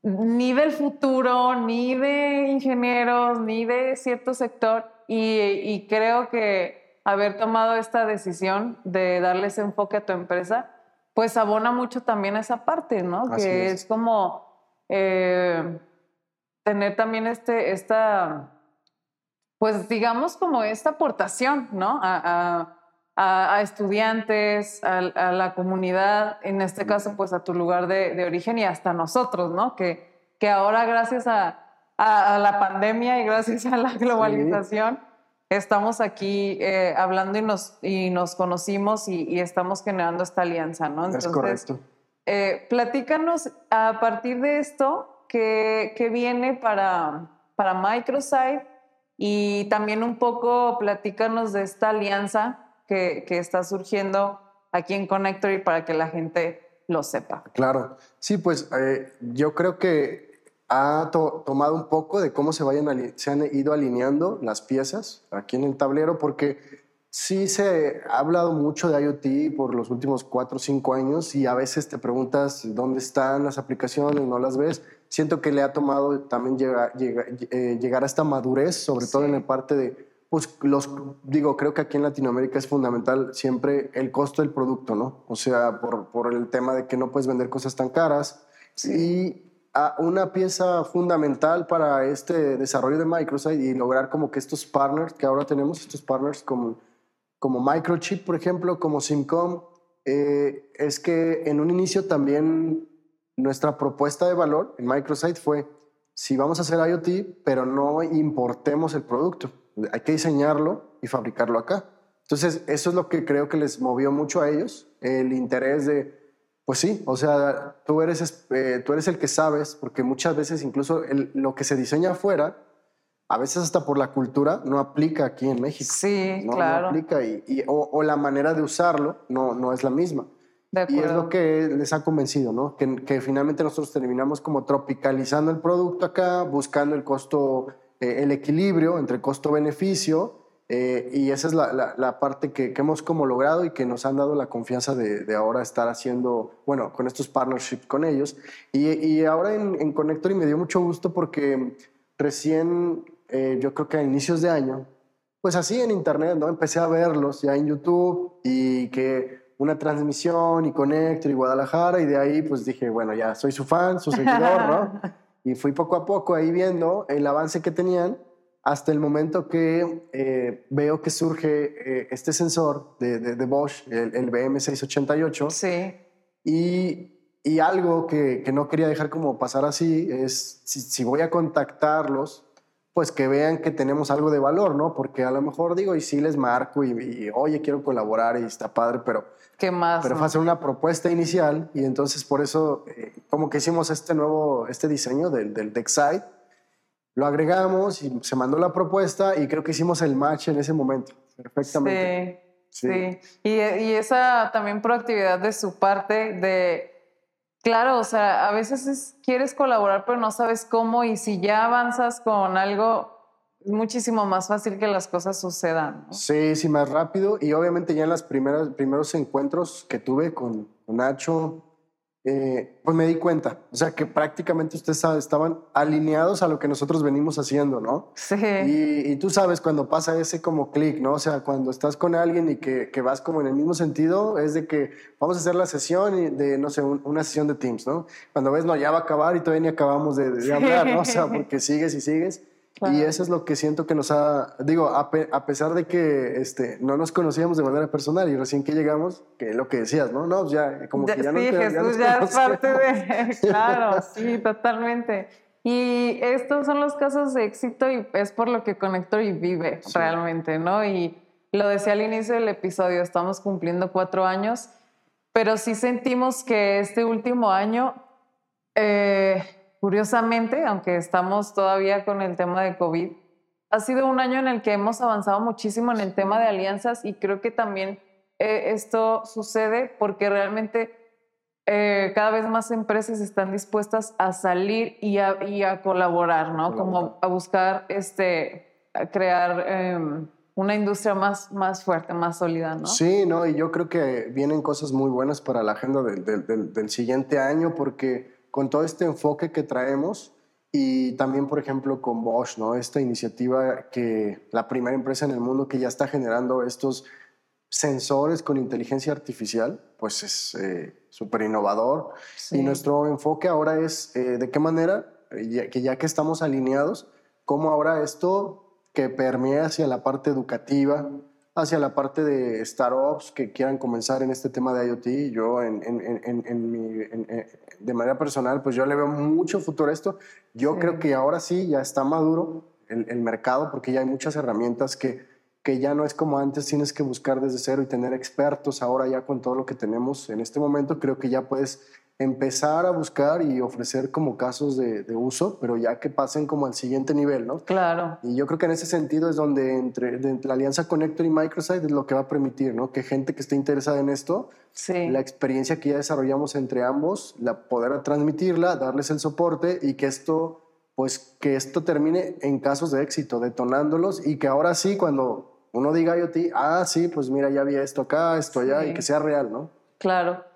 ni del futuro, ni de ingenieros, ni de cierto sector. Y, creo que haber tomado esta decisión de darle ese enfoque a tu empresa, pues abona mucho también esa parte, ¿no? que es. como eh, tener también este, esta, pues digamos como esta aportación, ¿no? A, estudiantes, a, la comunidad, en este caso, pues a tu lugar de, origen y hasta nosotros, ¿no? Que, que ahora gracias a, la pandemia y gracias a la globalización estamos aquí eh, hablando y nos, y nos conocimos y, estamos generando esta alianza, ¿no? Entonces, es correcto. Eh, platícanos a partir de esto qué, qué viene para, para Microsoft y también un poco platícanos de esta alianza que, está surgiendo aquí en Connectory para que la gente lo sepa. Claro, sí, pues eh, yo creo que ha tomado un poco de cómo se, vayan se han ido alineando las piezas aquí en el tablero, porque sí se ha hablado mucho de IoT por los últimos cuatro o cinco años y a veces te preguntas dónde están las aplicaciones, no las ves. Siento que le ha tomado también llegar, eh, llegar, a esta madurez, sobre todo en la parte de pues los, digo, creo que aquí en Latinoamérica es fundamental siempre el costo del producto, ¿no? O sea, por, por el tema de que no puedes vender cosas tan caras. Y una pieza fundamental para este desarrollo de Microsoft y lograr como que estos partners que ahora tenemos, estos partners como, como Microchip, por ejemplo, como Simcom, eh, es que en un inicio también nuestra propuesta de valor en Microsoft fue, si vamos a hacer IoT, pero no importemos el producto hay que diseñarlo y fabricarlo acá. Entonces, eso es lo que creo que les movió mucho a ellos el interés de, pues sí, o sea, tú eres, eh, tú eres el que sabes, porque muchas veces incluso lo que se diseña afuera, a veces hasta por la cultura, no aplica aquí en México. Sí, claro. No aplica y, o, la manera de usarlo no, no es la misma. y es lo que les ha convencido, ¿no? Que, que, finalmente nosotros terminamos como tropicalizando el producto acá, buscando el costo, eh, el equilibrio entre costo-beneficio eh, y esa es la, parte que, hemos como logrado y que nos han dado la confianza de, ahora estar haciendo, bueno, con estos partnerships con ellos. Y, y ahora en, en Connectory me dio mucho gusto porque recién, eh, yo creo que a inicios de año, pues así en internet, ¿no? Empecé a verlos ya en YouTube y que una transmisión y Connector y Guadalajara y de ahí pues dije, bueno, ya soy su fan, su seguidor, ¿no? (laughs) y fui poco a poco ahí viendo el avance que tenían hasta el momento que eh, veo que surge eh, este sensor de, de, Bosch, el, el, BM688. Sí. Y, y algo que, que, no quería dejar como pasar así es, si, si, voy a contactarlos, pues que vean que tenemos algo de valor, ¿no? Porque a lo mejor digo, y sí les marco y, oye, quiero colaborar y está padre, pero... ¿Qué más? Pero fue hacer una propuesta inicial y entonces por eso eh, como que hicimos este nuevo, este diseño del, del Dexide lo agregamos y se mandó la propuesta y creo que hicimos el match en ese momento, perfectamente. Sí, sí. Y, y, esa también proactividad de su parte de, claro, o sea, a veces quieres colaborar pero no sabes cómo y si ya avanzas con algo, es muchísimo más fácil que las cosas sucedan. Sí, sí, más rápido y obviamente ya en los primeros encuentros que tuve con Nacho, eh, pues me di cuenta, o sea, que prácticamente ustedes estaban alineados a lo que nosotros venimos haciendo, ¿no? Sí. Y, tú sabes cuando pasa ese como clic, ¿no? O sea, cuando estás con alguien y que, que, vas como en el mismo sentido, es de que vamos a hacer la sesión de, no sé, una sesión de Teams, ¿no? Cuando ves, no, ya va a acabar y todavía ni acabamos de, de hablar, ¿no? O sea, (laughs) porque sigues y sigues. Y eso es lo que siento que nos ha, digo, a, pesar de que este, no nos conocíamos de manera personal y recién que llegamos, que es lo que decías, ¿no? No, ya, como que ya sí, no Jesús ya, es parte de, (laughs) claro, sí, totalmente. Y estos son los casos de éxito y es por lo que Connector y vive realmente, ¿no? Y lo decía al inicio del episodio, estamos cumpliendo cuatro años, pero sí sentimos que este último año... Eh, Curiosamente, aunque estamos todavía con el tema de COVID, ha sido un año en el que hemos avanzado muchísimo en el tema de alianzas y creo que también eh, esto sucede porque realmente eh, cada vez más empresas están dispuestas a salir y a, colaborar, ¿no? Como a buscar este, crear em, una industria más, más fuerte, más sólida, ¿no? Sí, no, y yo creo que vienen cosas muy buenas para la agenda del, del siguiente año porque con todo este enfoque que traemos y también, por ejemplo, con Bosch, ¿no? Esta iniciativa que la primera empresa en el mundo que ya está generando estos sensores con inteligencia artificial, pues es eh, súper innovador. Y nuestro enfoque ahora es eh, de qué manera, ya, que ya que estamos alineados, cómo ahora esto que permea hacia la parte educativa, hacia la parte de startups que quieran comenzar en este tema de IoT. Yo, en, en, en, mi, de manera personal, pues yo le veo mucho futuro a esto. Yo creo que ahora sí ya está maduro el, el, mercado porque ya hay muchas herramientas que, que ya no es como antes, tienes que buscar desde cero y tener expertos. Ahora ya con todo lo que tenemos en este momento, creo que ya puedes empezar a buscar y ofrecer como casos de, uso, pero ya que pasen como al siguiente nivel, ¿no? Claro. Y yo creo que en ese sentido es donde entre, la alianza Connector y Microsoft es lo que va a permitir, ¿no? Que gente que esté interesada en esto, sí. la experiencia que ya desarrollamos entre ambos, la poder transmitirla, darles el soporte y que esto, pues que esto termine en casos de éxito, detonándolos y que ahora sí, cuando uno diga IoT, ah, sí, pues mira, ya vi esto acá, esto allá, y que sea real, ¿no? Claro.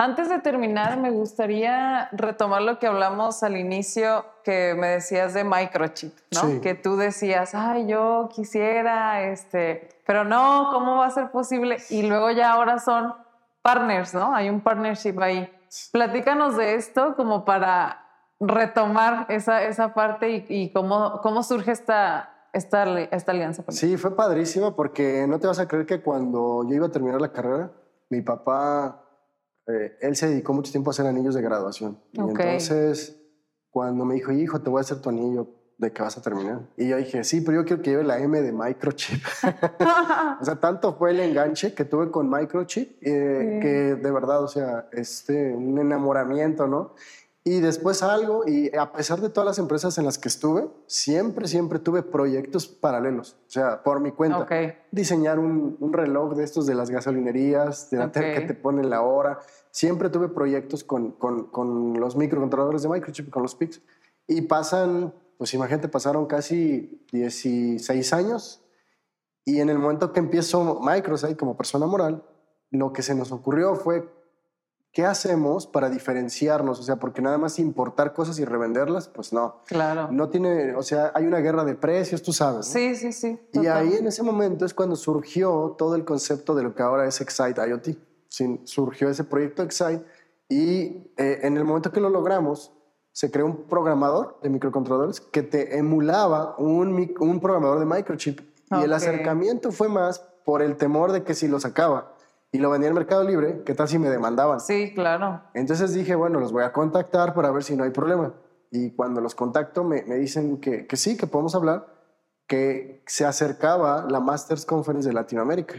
Antes de terminar, me gustaría retomar lo que hablamos al inicio, que me decías de microchip, ¿no? Que tú decías, ay, yo quisiera, este, pero no, ¿cómo va a ser posible? Y luego ya ahora son partners, ¿no? Hay un partnership ahí. Platícanos de esto como para retomar esa, esa parte y, y cómo, cómo surge esta, esta, esta alianza. sí, fue padrísimo porque no te vas a creer que cuando yo iba a terminar la carrera, mi papá eh, él se dedicó mucho tiempo a hacer anillos de graduación. Y entonces, cuando me dijo, hijo, te voy a hacer tu anillo, de que vas a terminar. Y yo dije, sí, pero yo quiero que lleve la M de microchip. (laughs) o sea, tanto fue el enganche que tuve con microchip eh, que de verdad, o sea, este, un enamoramiento, ¿no? Y después algo, y a pesar de todas las empresas en las que estuve, siempre, siempre tuve proyectos paralelos. O sea, por mi cuenta. Diseñar un, reloj de estos de las gasolinerías, de la que te ponen la hora. Siempre tuve proyectos con, con, con los microcontroladores de microchip, con los PICs. Y pasan, pues imagínate, pasaron casi 16 años. Y en el momento que empiezo Microsoft como persona moral, lo que se nos ocurrió fue ¿qué hacemos para diferenciarnos? O sea, porque nada más importar cosas y revenderlas, pues no. Claro. No tiene, o sea, hay una guerra de precios, tú sabes. Sí, sí, sí. Y ahí en ese momento es cuando surgió todo el concepto de lo que ahora es Excite IoT. surgió ese proyecto Excite y eh, en el momento que lo logramos, se creó un programador de microcontroladores que te emulaba un, un programador de microchip. Y el acercamiento fue más por el temor de que si lo sacaba y lo vendía en Mercado Libre, ¿qué tal si me demandaban? Sí, claro. Entonces dije, bueno, los voy a contactar para ver si no hay problema. Y cuando los contacto me, me dicen que, que, sí, que podemos hablar, que se acercaba la Masters Conference de Latinoamérica,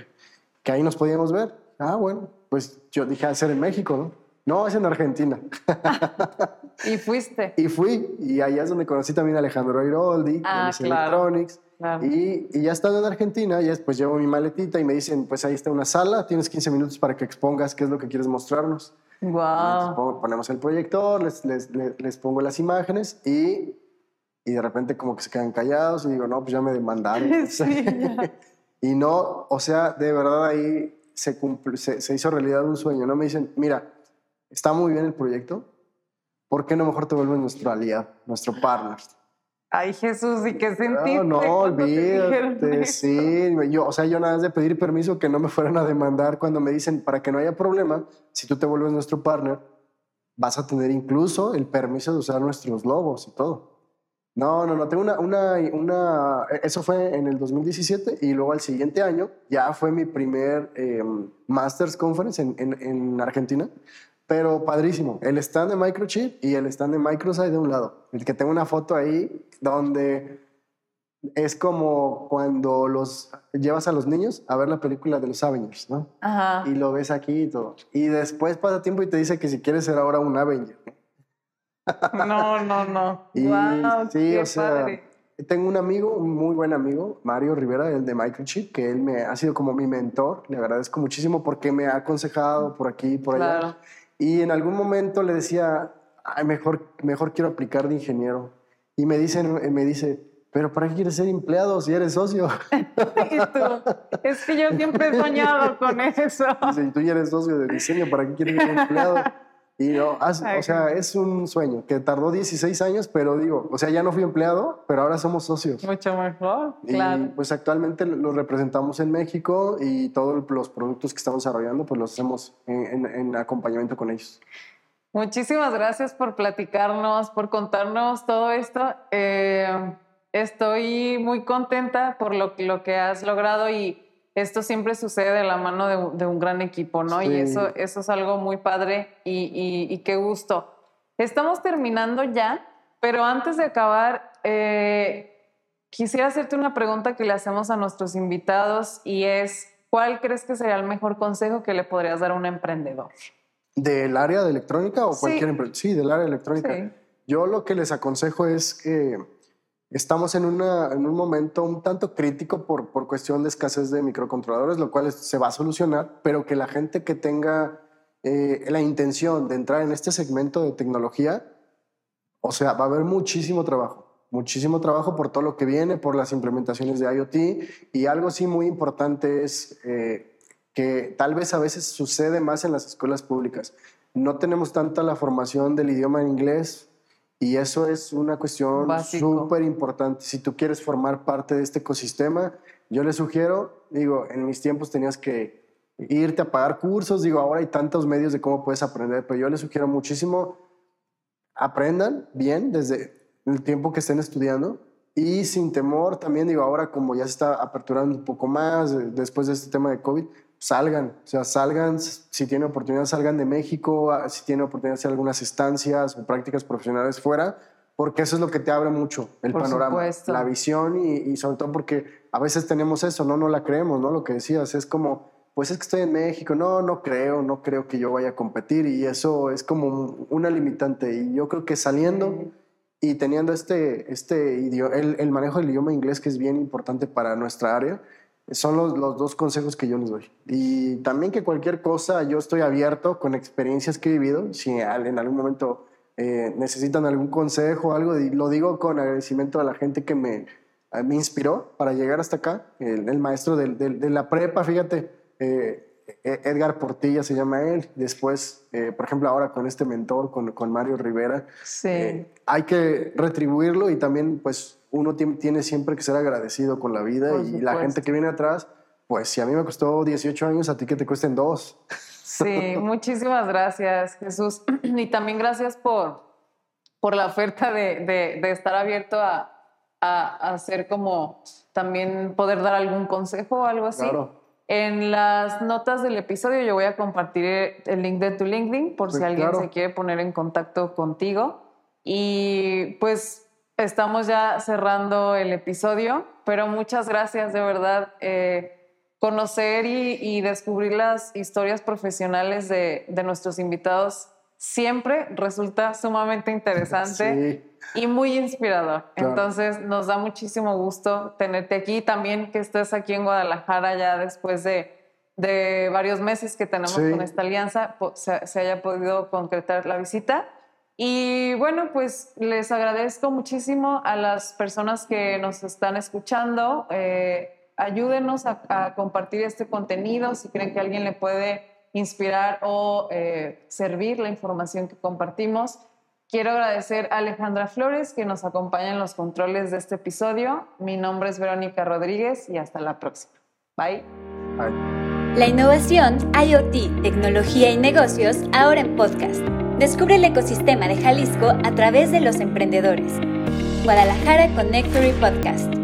que ahí nos podíamos ver. Ah, bueno, pues yo dije, a ser en México, ¿no? No, es en Argentina. (laughs) ¿Y fuiste? y fui, y allá es donde conocí también a Alejandro Airoldi, ah, Electronics. Y, y, ya estando en Argentina, ya después llevo mi maletita y me dicen, pues ahí está una sala, tienes 15 minutos para que expongas qué es lo que quieres mostrarnos. Wow. ponemos el proyector, les, les, les, pongo las imágenes y, y, de repente como que se quedan callados y digo, no, pues ya me demandaron. (laughs) sí, (laughs) y no, o sea, de verdad ahí se, se, se hizo realidad un sueño, ¿no? Me dicen, mira, está muy bien el proyecto, ¿por qué no mejor te vuelves nuestro aliado, nuestro partner? Ay, Jesús, ¿y qué sentiste? No, no, olvídate, sí. Yo, o sea, yo nada más de pedir permiso que no me fueran a demandar cuando me dicen, para que no haya problema, si tú te vuelves nuestro partner, vas a tener incluso el permiso de usar nuestros logos y todo. No, no, no, tengo una, una, una, eso fue en el 2017 y luego al siguiente año ya fue mi primer em, Masters Conference en, en, en Argentina pero padrísimo. El stand de Microchip y el stand de Microsoft de un lado. El que tengo una foto ahí donde es como cuando los llevas a los niños a ver la película de los Avengers, ¿no? Ajá. Y lo ves aquí y todo. Y después pasa tiempo y te dice que si quieres ser ahora un Avenger. No, no, no. (laughs) y, sí, o sea, tengo un amigo, un muy buen amigo, Mario Rivera, el de Microchip, que él me ha sido como mi mentor. Le agradezco muchísimo porque me ha aconsejado por aquí y por allá. Claro. Y en algún momento le decía, Ay, mejor, mejor quiero aplicar de ingeniero. Y me, dicen, me dice, pero ¿para qué quieres ser empleado si eres socio? es que yo siempre he soñado con eso. Si tú ya eres socio de diseño, ¿para qué quieres ser empleado? Y no, (laughs) o sea, es un sueño que tardó 16 años, pero digo, o sea, ya no fui empleado, pero ahora somos socios. Mucho mejor, y pues actualmente los representamos en México y todos los productos que estamos desarrollando, pues los hacemos en, acompañamiento con ellos. Muchísimas gracias por platicarnos, por contarnos todo esto. Eh, estoy muy contenta por lo, lo que has logrado y esto siempre sucede de la mano de, un gran equipo, ¿no? Y eso, eso es algo muy padre y, qué gusto. Estamos terminando ya, pero antes de acabar, eh, quisiera hacerte una pregunta que le hacemos a nuestros invitados y es, ¿cuál crees que sería el mejor consejo que le podrías dar a un emprendedor? ¿Del área de electrónica o cualquier empresa? Sí, del área de electrónica. Yo lo que les aconsejo es que Estamos en, un momento un tanto crítico por, cuestión de escasez de microcontroladores, lo cual se va a solucionar, pero que la gente que tenga eh, la intención de entrar en este segmento de tecnología, o sea, va a haber muchísimo trabajo, muchísimo trabajo por todo lo que viene, por las implementaciones de IoT y algo sí muy importante es eh, que tal vez a veces sucede más en las escuelas públicas. No tenemos tanta la formación del idioma inglés, y eso es una cuestión súper importante. Si tú quieres formar parte de este ecosistema, yo le sugiero, digo, en mis tiempos tenías que irte a pagar cursos, digo, ahora hay tantos medios de cómo puedes aprender, pero yo les sugiero muchísimo, aprendan bien desde el tiempo que estén estudiando y sin temor también, digo, ahora como ya se está aperturando un poco más después de este tema de COVID, salgan, o sea, salgan, si tienen oportunidad, salgan de México, si tienen oportunidad de hacer algunas estancias o prácticas profesionales fuera, porque eso es lo que te abre mucho el Por panorama, supuesto. la visión y, y sobre todo porque a veces tenemos eso, no, no la creemos, ¿no? Lo que decías es como, pues es que estoy en México, no, no creo, no creo que yo vaya a competir y eso es como un- una limitante y yo creo que saliendo y teniendo este, este el, el manejo del idioma inglés que es bien importante para nuestra área, son los, los dos consejos que yo les doy. Y también que cualquier cosa, yo estoy abierto con experiencias que he vivido. Si en algún momento eh, necesitan algún consejo o algo, y lo digo con agradecimiento a la gente que me, me inspiró para llegar hasta acá. El, el maestro del- del- de, la prepa, fíjate, eh, eh, Edgar Portilla se llama él. Después, eh, por ejemplo, ahora con este mentor, con, con Mario Rivera, Sí. eh, hay que retribuirlo y también pues uno tiene siempre que ser agradecido con la vida Por y la gente que viene atrás, pues si a mí me costó 18 años, a ti que te cuesten dos. Sí, muchísimas gracias, Jesús. Y también gracias por, por la oferta de, de- de estar abierto a, a, hacer como también poder dar algún consejo o algo así. Claro. En las notas del episodio yo voy a compartir el link de tu LinkedIn por si Pues, alguien claro. se quiere poner en contacto contigo. Y pues estamos ya cerrando el episodio, pero muchas gracias de verdad. Eh, conocer y, y descubrir las historias profesionales de, de nuestros invitados siempre resulta sumamente interesante Sí. y muy inspirador. Claro. Entonces nos da muchísimo gusto tenerte aquí, también que estés aquí en Guadalajara ya después de, de varios meses que tenemos Sí. con esta alianza, se, se haya podido concretar la visita. Y bueno, pues les agradezco muchísimo a las personas que nos están escuchando. Eh, ayúdenos a, a compartir este contenido si creen que alguien le puede inspirar o eh, servir la información que compartimos. Quiero agradecer a Alejandra Flores que nos acompaña en los controles de este episodio. Mi nombre es Verónica Rodríguez y hasta la próxima. Bye. Ay. La innovación, IoT, tecnología y negocios ahora en podcast. Descubre el ecosistema de Jalisco a través de los emprendedores. Guadalajara Connectory Podcast.